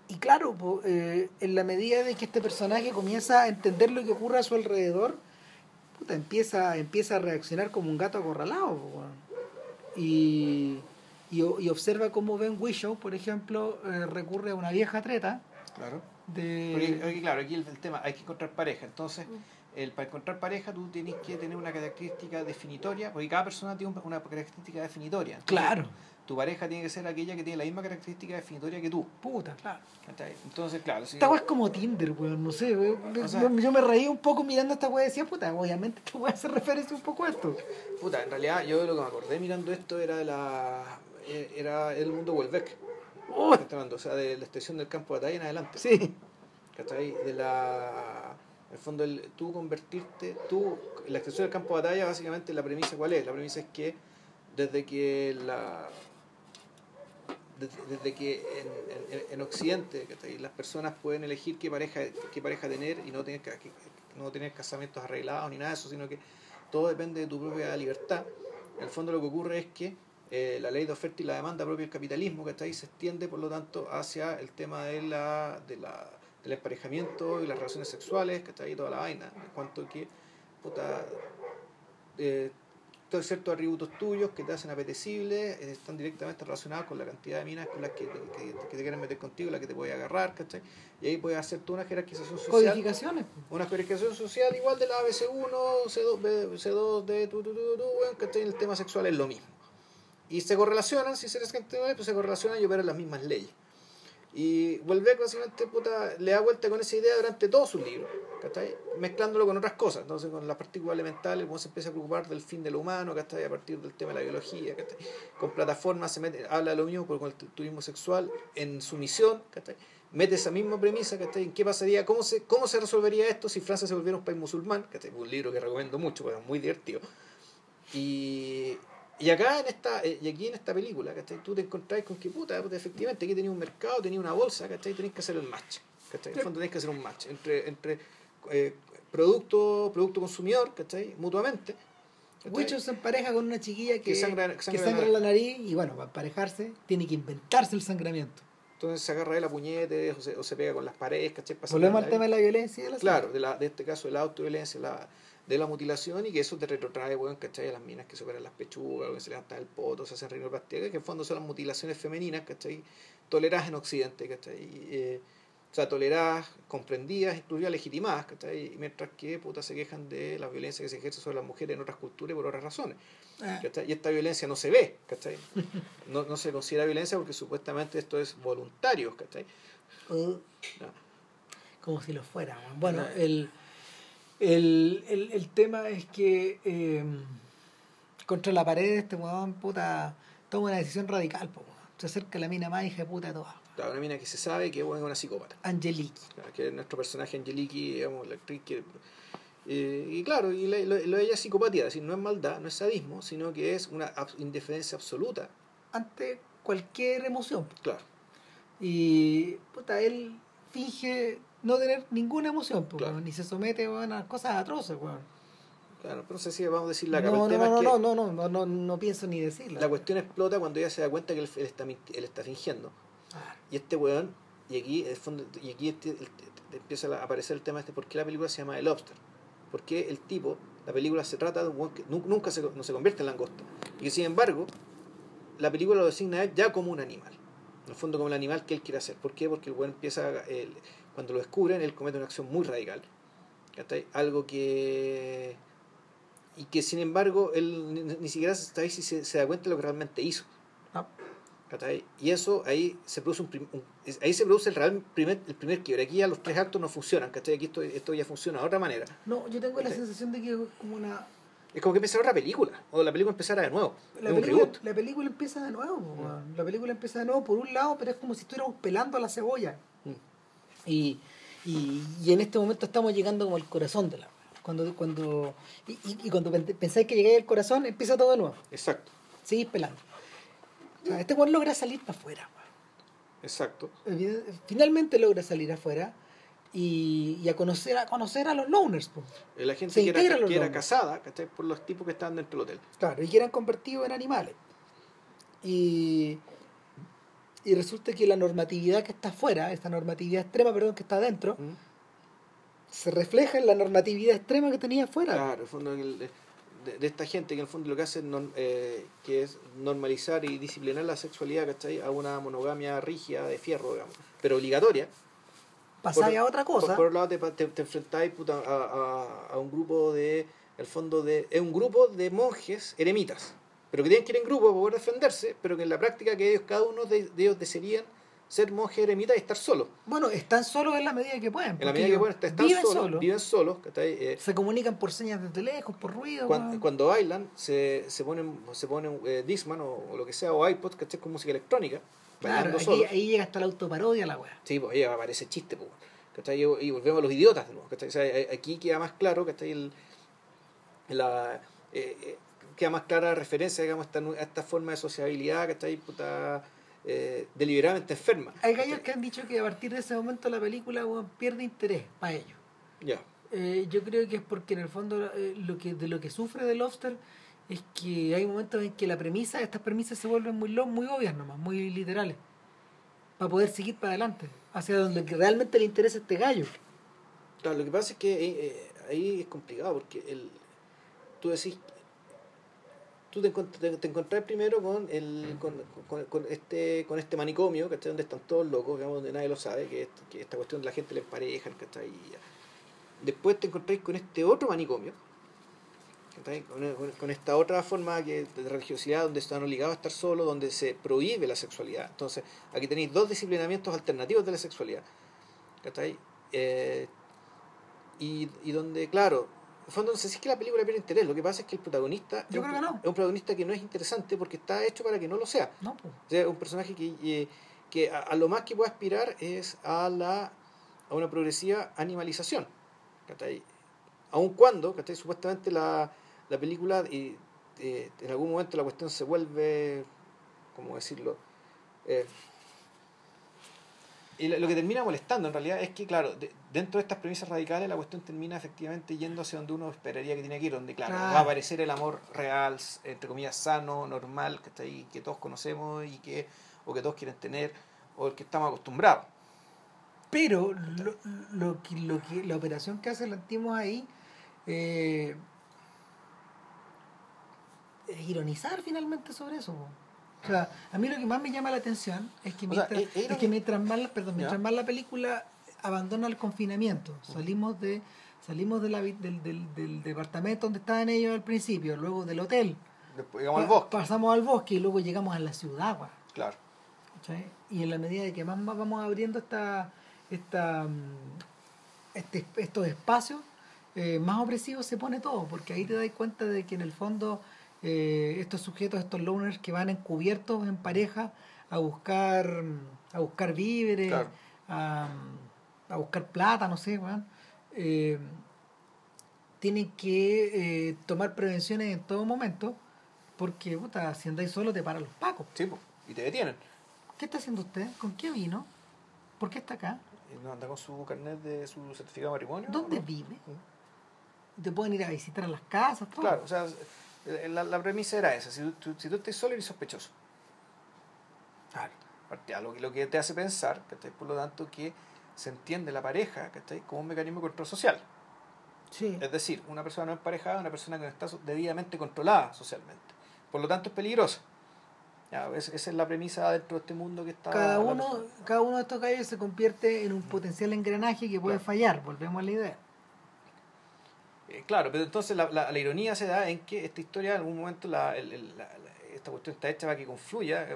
S2: y claro eh, en la medida de que este personaje comienza a entender lo que ocurre a su alrededor puta, empieza empieza a reaccionar como un gato acorralado y, y, y, observa cómo Ben Whishaw por ejemplo eh, recurre a una vieja treta
S1: claro de... claro, aquí el, tema, hay que encontrar pareja. Entonces, mm. el, para encontrar pareja tú tienes que tener una característica definitoria, porque cada persona tiene una característica definitoria.
S2: claro.
S1: Tu pareja tiene que ser aquella que tiene la misma característica definitoria que tú.
S2: Puta, claro.
S1: Entonces, claro.
S2: Si esta es como Tinder, weón, no sé, yo, me reí un poco mirando esta weá y decía, puta, obviamente esta weá hace referencia un poco a esto.
S1: Puta, en realidad yo lo que me acordé mirando esto era de la eh, era el mundo Welbeck. O sea, de la extensión del campo de batalla en adelante.
S2: Sí.
S1: ¿Cachai? De la. En el fondo, el, tú convertirte. tú La extensión del campo de batalla, básicamente, la premisa, ¿cuál es? La premisa es que desde que la. Desde, que en, en, Occidente las personas pueden elegir qué pareja, qué pareja tener y no tener, no tener casamientos arreglados ni nada de eso, sino que todo depende de tu propia libertad. En el fondo lo que ocurre es que eh, la ley de oferta y la demanda propio del capitalismo, que está ahí, se extiende, por lo tanto, hacia el tema de la, de la, del emparejamiento y las relaciones sexuales, que está ahí toda la vaina, en cuanto que, puta, eh, todos ciertos atributos tuyos que te hacen apetecible eh, están directamente relacionados con la cantidad de minas con las que, te quieren meter contigo, las que te puedes agarrar, ¿cachai? Y ahí puedes hacer tú una jerarquización social.
S2: Codificaciones.
S1: Una jerarquización social igual de la ABC1, C2, C2 de tu, tu, tu, tu, ¿cachai? El tema sexual es lo mismo. Y se correlacionan, si se les pues se correlacionan y operan las mismas leyes. Y Welbeck básicamente puta, le da vuelta con esa idea durante todos sus libros, mezclándolo con otras cosas. Entonces, con las partículas elementales, uno se empieza a preocupar del fin de lo humano, a partir del tema de la biología. Con plataformas se mete, habla lo mismo con el turismo sexual en su misión. Mete esa misma premisa, ¿en qué pasaría? ¿Cómo se, ¿Cómo se resolvería esto si Francia se volviera un país musulmán? Un libro que recomiendo mucho, porque es muy divertido. Y, y acá en esta, eh, y aquí en esta película, ¿cachai? Tú te encontrás con que puta, efectivamente aquí tenía un mercado, tenía una bolsa, ¿cachai? Tenés que hacer el match. ¿cachai? En el fondo tenés que hacer un match entre, entre eh, producto, producto consumidor, ¿cachai? Mutuamente.
S2: Wicho se empareja con una chiquilla que,
S1: Que sangra-
S2: que
S1: sangra
S2: sangra
S1: la-
S2: la nariz y bueno, para emparejarse tiene que inventarse el sangramiento.
S1: Entonces se agarra de la puñete o se, o se pega con las paredes, ¿cachai?
S2: Volvemos al tema de la violencia y de la
S1: Claro, de, la, de este caso de la autoviolencia, la, de la mutilación y que eso te retrotrae, weón, ¿cachai? A las minas que se operan las pechugas, que se levantan el poto, se hacen rinoplastia, que en fondo son las mutilaciones femeninas, ¿cachai? Toleradas en Occidente, ¿cachai? Eh, o sea, toleradas, comprendidas, inclusive legitimadas, ¿cachai? Mientras que puta, se quejan de la violencia que se ejerce sobre las mujeres en otras culturas y por otras razones.
S2: Ah,
S1: ¿cachai? Y esta violencia no se ve, ¿cachai? No, no se considera violencia porque supuestamente esto es voluntario, ¿cachai?
S2: uh,
S1: Ya.
S2: como si lo fuera. Bueno, el, el, el, el tema es que eh, contra la pared este weón puta toma una decisión radical, po, se acerca a la mina más hija de puta de todas.
S1: Claro, una mina que se sabe que es una psicópata. Claro, que es nuestro personaje Angeliki, digamos, la actriz que... eh, y claro, y la- lo, lo de ella es psicopatía, es decir, no es maldad, no es sadismo, sino que es una indiferencia absoluta.
S2: ante cualquier emoción.
S1: Claro,
S2: Y puta, él finge no tener ninguna emoción,
S1: Claro.
S2: weón, ni se somete weón, a cosas atroces, weón.
S1: claro, pero no sé si vamos a decir la
S2: No, no, no,
S1: es que
S2: no, no, no, no, no, no pienso ni decirlo.
S1: la cuestión explota cuando ella se da cuenta que él, él está, él está fingiendo.
S2: Ah,
S1: Y este weón, y aquí, en el fondo, y aquí este- el- empieza a aparecer el tema este, ¿por qué la película se llama El Lobster? Porque el tipo, la película se trata de un weón que nu- nunca se, no se convierte en langosta. Y que sin embargo, la película lo designa a él ya como un animal. En el fondo como el animal que él quiere hacer. ¿Por qué? Porque el weón empieza, a- el- cuando lo descubren, él comete una acción muy radical. ¿cachai? Algo que... Y que sin embargo, él ni, ni siquiera está ahí si se, se da cuenta de lo que realmente hizo.
S2: no.
S1: ¿cachai? Y eso ahí se produce un, prim- un- ahí se produce el real primer, el primer quiebre. Aquí ya los tres actos no funcionan, ¿cachai? Aquí esto, esto ya funciona de otra manera.
S2: No, yo tengo la
S1: Sí.
S2: sensación de que es como una
S1: Es como que empezar otra película, o la película empezara de nuevo.
S2: La
S1: es un
S2: película,
S1: reboot.
S2: la película empieza de nuevo, weón. la película empieza de nuevo por un lado, pero es como si estuviéramos pelando a la cebolla. Y, y, y en este momento estamos llegando como al corazón de la cuando cuando y, y- cuando pen- pensáis que llegáis al corazón, empieza todo de nuevo.
S1: Exacto,
S2: Seguís pelando. O sea, este weón logra salir para afuera.
S1: exacto.
S2: Finalmente logra salir afuera y, y a conocer a conocer a los loners, po.
S1: Eh, La gente
S2: Se
S1: que era, que era casada, ¿cachai? Por los tipos que estaban dentro del hotel.
S2: Claro, y que eran convertidos en animales. Y, y resulta que la normatividad que está afuera, esta normatividad extrema, perdón, que está adentro,
S1: ¿Mm?
S2: se refleja en la normatividad extrema que tenía afuera.
S1: Claro, el fondo de, de esta gente que en el fondo lo que hace eh, que es normalizar y disciplinar la sexualidad, ¿cachai? A una monogamia rígida de fierro, digamos, pero obligatoria.
S2: Pasáis a otra cosa.
S1: Por, por otro lado, te, te, te enfrentáis a, a, a un grupo de. El fondo de. Es un grupo de monjes eremitas, pero que tienen que ir en grupo para poder defenderse, pero que en la práctica que ellos, cada uno de, de ellos desearían ser monjes eremitas y estar solos.
S2: Bueno, están solos en la medida que pueden.
S1: En la medida que pueden, están
S2: viven
S1: solos,
S2: solos.
S1: viven solos, ¿cachai? Eh,
S2: Se comunican por señas desde lejos, por ruido.
S1: cuando, bailan, se, se ponen, se ponen eh, Discman o, o lo que sea, o iPod, ¿cachai? Con música electrónica,
S2: claro, aquí- ahí llega hasta la autoparodia la weá.
S1: Sí, pues ahí aparece chiste, pues. ¿cachai? Y, volvemos a los idiotas de nuevo. ¿cachai? O sea, eh, aquí queda más claro que el, la, eh, queda más clara la referencia digamos, a esta, forma de sociabilidad que está ahí puta, eh, deliberadamente enferma.
S2: Hay gallos que han dicho que a partir de ese momento la película pierde interés para ellos.
S1: Ya,
S2: Eh, yo creo que es porque en el fondo eh, lo que de lo que sufre The Lobster es que hay momentos en que la premisa, estas premisas se vuelven muy muy obvias nomás, muy literales, para poder seguir para adelante, hacia donde realmente le interesa este gallo.
S1: Claro, lo que pasa es que ahí es complicado porque el, tú decís, tú te, te, te encontrás primero con, el, con, con, este, con este manicomio, ¿cachai? Donde están todos locos, digamos, donde nadie lo sabe, que, es- que esta cuestión de la gente le empareja, ¿cachai? Y. Después te encontráis con este otro manicomio, ¿cachai? Con, con- esta otra forma que, de religiosidad donde están obligados a estar solos, donde se prohíbe la sexualidad. Entonces, aquí tenéis dos disciplinamientos alternativos de la sexualidad. ¿cachai? Eh, y, y donde, claro, el fondo no sé si es que la película pierde interés, lo que pasa es que el protagonista
S2: Yo
S1: es, un,
S2: creo que no.
S1: es un protagonista que no es interesante porque está hecho para que no lo sea.
S2: No, pues.
S1: O sea, es un personaje que, eh, que a, a lo más que puede aspirar es a la a una progresiva animalización. ¿cachai? Aun cuando, ¿cachai? supuestamente la, la película, y, eh, en algún momento la cuestión se vuelve, ¿cómo decirlo? Y lo que termina molestando en realidad es que, claro, dentro de estas premisas radicales la cuestión termina efectivamente yendo hacia donde uno esperaría que tiene que ir, donde, claro, va a aparecer el amor real, entre comillas, sano, normal, que está ahí, que todos conocemos y que, o que todos quieren tener, o el que estamos acostumbrados.
S2: Pero lo, lo, que, lo que, la operación que hace Lantimos ahí eh, es ironizar finalmente sobre eso. A mí lo que más me llama la atención es que mientras, eh, es que mientras más, la, perdón, mientras más la película abandona el confinamiento, salimos de salimos de la, del, del, del, departamento donde estaban ellos al principio, luego del hotel.
S1: Después llegamos al bosque.
S2: Pasamos al bosque y luego llegamos a la ciudad.
S1: Claro.
S2: Y en la medida de que más, más vamos abriendo esta, esta, mm, este, estos espacios, eh, más opresivos se pone todo, porque ahí te das cuenta de que en el fondo eh, estos sujetos, estos loners que van encubiertos en pareja a buscar, a buscar víveres, a, buscar plata, no sé, eh, tienen que eh, tomar prevenciones en todo momento, porque puta, si andáis solo te paran los pacos.
S1: Sí, y te detienen.
S2: ¿Qué está haciendo usted? ¿Con qué vino? ¿Por qué está acá?
S1: ¿No anda con su carnet de su certificado de matrimonio?
S2: ¿Dónde vive? Te pueden ir a visitar a las casas, todo.
S1: Claro, o sea, la, la premisa era esa, si tú, si tú estás solo eres sospechoso. Claro. Lo, lo que te hace pensar, que por lo tanto, que se entiende la pareja como un mecanismo de control social.
S2: Sí.
S1: Es decir, una persona no emparejada es una persona que no está debidamente controlada socialmente. Por lo tanto, es peligrosa. Ya, esa es la premisa dentro de este mundo que está.
S2: Cada uno, cada uno de estos gallos se convierte en un potencial engranaje que puede fallar. Volvemos a la idea.
S1: Eh, claro, pero entonces la, la, ironía se da en que esta historia en algún momento la, esta cuestión está hecha para que confluya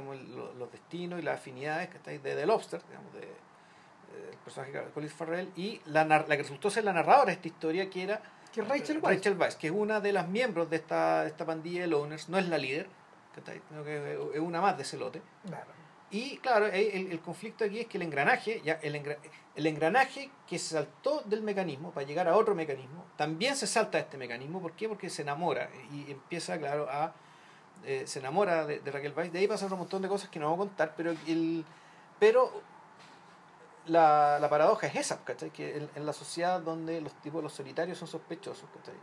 S1: los, destinos y las afinidades que estáis de The Lobster, digamos, de, del personaje de Colin Farrell, y la, la que resultó ser la narradora de esta historia, que era
S2: que Rachel,
S1: Rachel Weisz. que es una de las miembros de esta, esta pandilla de loners, no es la líder, que es una más de ese lote.
S2: Claro.
S1: Y claro, el, el, conflicto aquí es que el engranaje, ya el, el engranaje que se saltó del mecanismo para llegar a otro mecanismo, también se salta a este mecanismo. ¿Por qué? Porque se enamora y empieza, claro, a. Eh, se enamora de, Raquel Weiss. De ahí pasan un montón de cosas que no voy a contar, pero el, pero la, la paradoja es esa, ¿cachai? Que en, la sociedad donde los tipos, los solitarios son sospechosos, ¿cachai?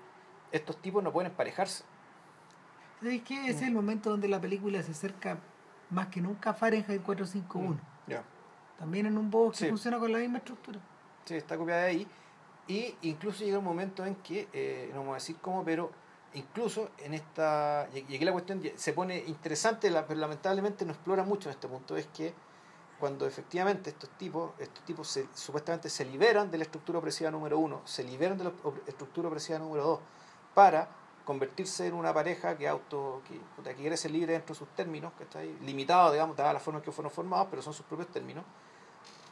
S1: Estos tipos no pueden emparejarse.
S2: ¿Sabes qué? Ese es el momento donde la película se acerca más que nunca Fahrenheit 451.
S1: Ya.
S2: También en un box que funciona con la misma estructura.
S1: Sí, está copiada de ahí. Y incluso llega un momento en que, eh, no vamos a decir cómo, pero incluso en esta. Y aquí la cuestión se pone interesante, pero lamentablemente no explora mucho en este punto. Es que cuando efectivamente estos tipos, estos tipos se, supuestamente se liberan de la estructura opresiva número uno, se liberan de la estructura opresiva número dos, para convertirse en una pareja que auto que, que quiere ser libre dentro de sus términos, que está ahí, limitado, digamos, dadas las formas que fueron formados, pero son sus propios términos.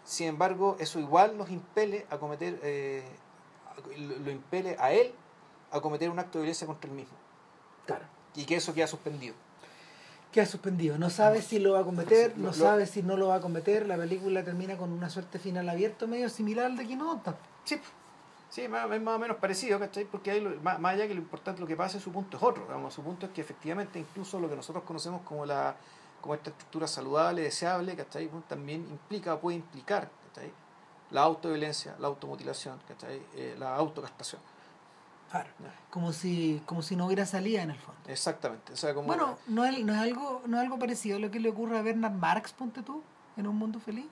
S1: Sin embargo, eso igual los impele a cometer, eh, lo impele a él a cometer un acto de violencia contra él mismo.
S2: Claro.
S1: Y que eso queda suspendido.
S2: Queda suspendido. No sabe si lo va a cometer, no sabe si no lo va a cometer. La película termina con una suerte final abierto medio similar al de Quinota.
S1: Sí. Sí, más, es más o menos parecido, ¿cachai? Porque hay, más, allá que lo importante, lo que pasa, su punto es otro. Digamos, su punto es que efectivamente incluso lo que nosotros conocemos como la como esta estructura saludable, deseable, ¿cachai? también implica o puede implicar ¿cachai? la autoviolencia, la automutilación, ¿cachai? Eh, la autocastación.
S2: Claro. Como si, como si no hubiera salida en el fondo.
S1: Exactamente. O sea, como
S2: bueno, ¿no es, no, es algo, ¿no es algo parecido a lo que le ocurre a Bernard Marx, ponte tú, en Un Mundo Feliz?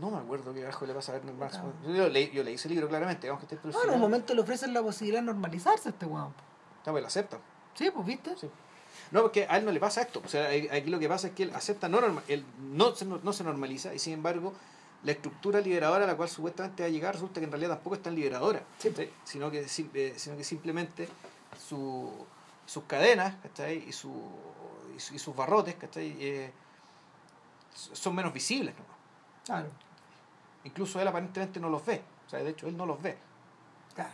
S1: No me acuerdo qué bajo le pasa a Bernard Marx. Yo, leí, yo leí ese libro claramente. Digamos que
S2: no, en un momento le ofrecen la posibilidad de normalizarse a este weón.
S1: No, pues lo acepta.
S2: Sí, pues viste.
S1: Sí. No, porque a él no le pasa esto. O sea, aquí lo que pasa es que él acepta, no, él no, se, no se normaliza y sin embargo la estructura liberadora a la cual supuestamente va a llegar resulta que en realidad tampoco es tan liberadora, sino, que, eh, sino que simplemente su, sus cadenas y, su, y, sus barrotes eh, son menos visibles.
S2: Claro.
S1: Incluso él aparentemente no los ve. O sea, de hecho, él no los ve.
S2: Claro.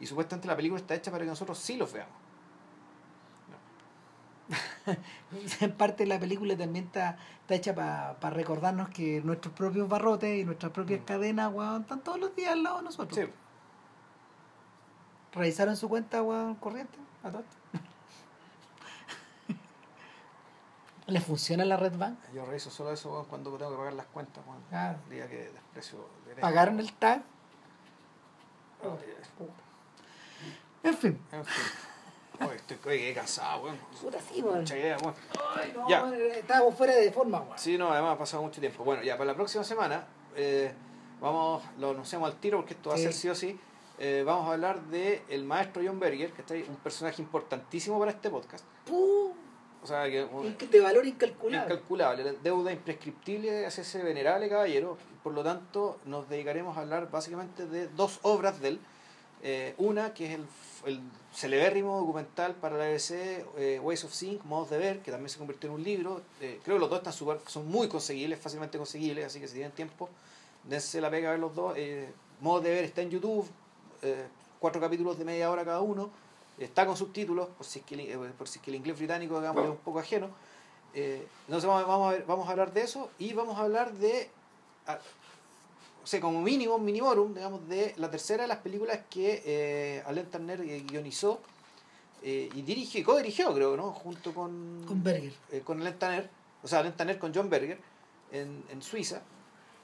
S1: Y supuestamente la película está hecha para que nosotros sí los veamos.
S2: en parte la película también está, está hecha para recordarnos que nuestros propios barrotes y nuestras propias mm. cadenas, están todos los días al lado de nosotros.
S1: Sí.
S2: ¿Revisaron su cuenta, corriente? ¿Le funciona la Red Bank?
S1: Yo reviso solo eso cuando tengo que pagar las cuentas, weón.
S2: Claro.
S1: El día que desprecio. el
S2: ¿Pagaron el tag?
S1: Oh,
S2: En fin.
S1: En fin. Oye, estoy oye, cansado, weón.
S2: Puta, sí, weón.
S1: Mucha idea, weón.
S2: Ay, no,
S1: Ya.
S2: weón, estábamos fuera de forma, weón.
S1: Sí, no, además ha pasado mucho tiempo. Bueno, ya para la próxima semana, eh, vamos, lo anunciamos al tiro porque esto va a ser sí o sí. eh, vamos a hablar de el maestro John Berger, que está ahí, un personaje importantísimo para este podcast.
S2: Puh,
S1: O sea, que
S2: de valor incalculable.
S1: incalculable, deuda imprescriptible hacia ese venerable caballero. Por lo tanto, nos dedicaremos a hablar básicamente de dos obras de él. Eh, una que es el, el celebérrimo documental para la BBC, eh, Ways of Seeing, Modos de Ver, que también se convirtió en un libro. Eh, creo que los dos están super, son muy conseguibles, fácilmente conseguibles, así que si tienen tiempo, dense la pega a ver los dos. Eh, Modos de Ver está en YouTube, cuatro capítulos de media hora cada uno. Está con subtítulos, por si es que, el- eh, por si es que el inglés británico digamos, es un poco ajeno. Eh, entonces vamos, vamos a ver- vamos a hablar de eso y vamos a hablar de, a- o sea, como mínimo, minimorum, digamos, de la tercera de las películas que eh, Alain Turner eh, guionizó eh, y dirigió, co-dirigió, creo, ¿no? Junto con,
S2: Con Berger.
S1: eh, con Alain Tanner, o sea, Alain Tanner con John Berger en, en Suiza,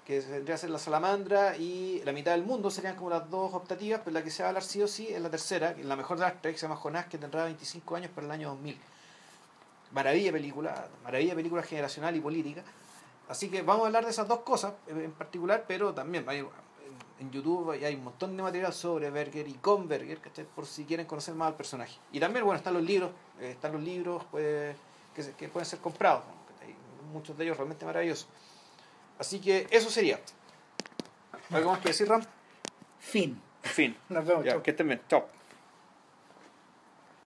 S1: que vendría a ser la salamandra y la mitad del mundo serían como las dos optativas, pero la que se va a hablar sí o sí es la tercera, la mejor de las tres, que se llama Jonás, que tendrá 25 años para el año 2000. Maravilla película, maravilla película generacional y política. Así que vamos a hablar de esas dos cosas en particular, pero también en- YouTube hay un montón de material sobre Berger y con Berger, ¿cachai? por si quieren conocer más al personaje. Y también, bueno, están los libros, eh, están los libros pues, que, pueden ser comprados. ¿cachai? muchos de ellos realmente maravillosos. Así que eso sería. ¿Algo más que decir, Ram?
S2: Fin.
S1: Fin.
S2: Nos vemos.
S1: Ya, que estén bien. Chao.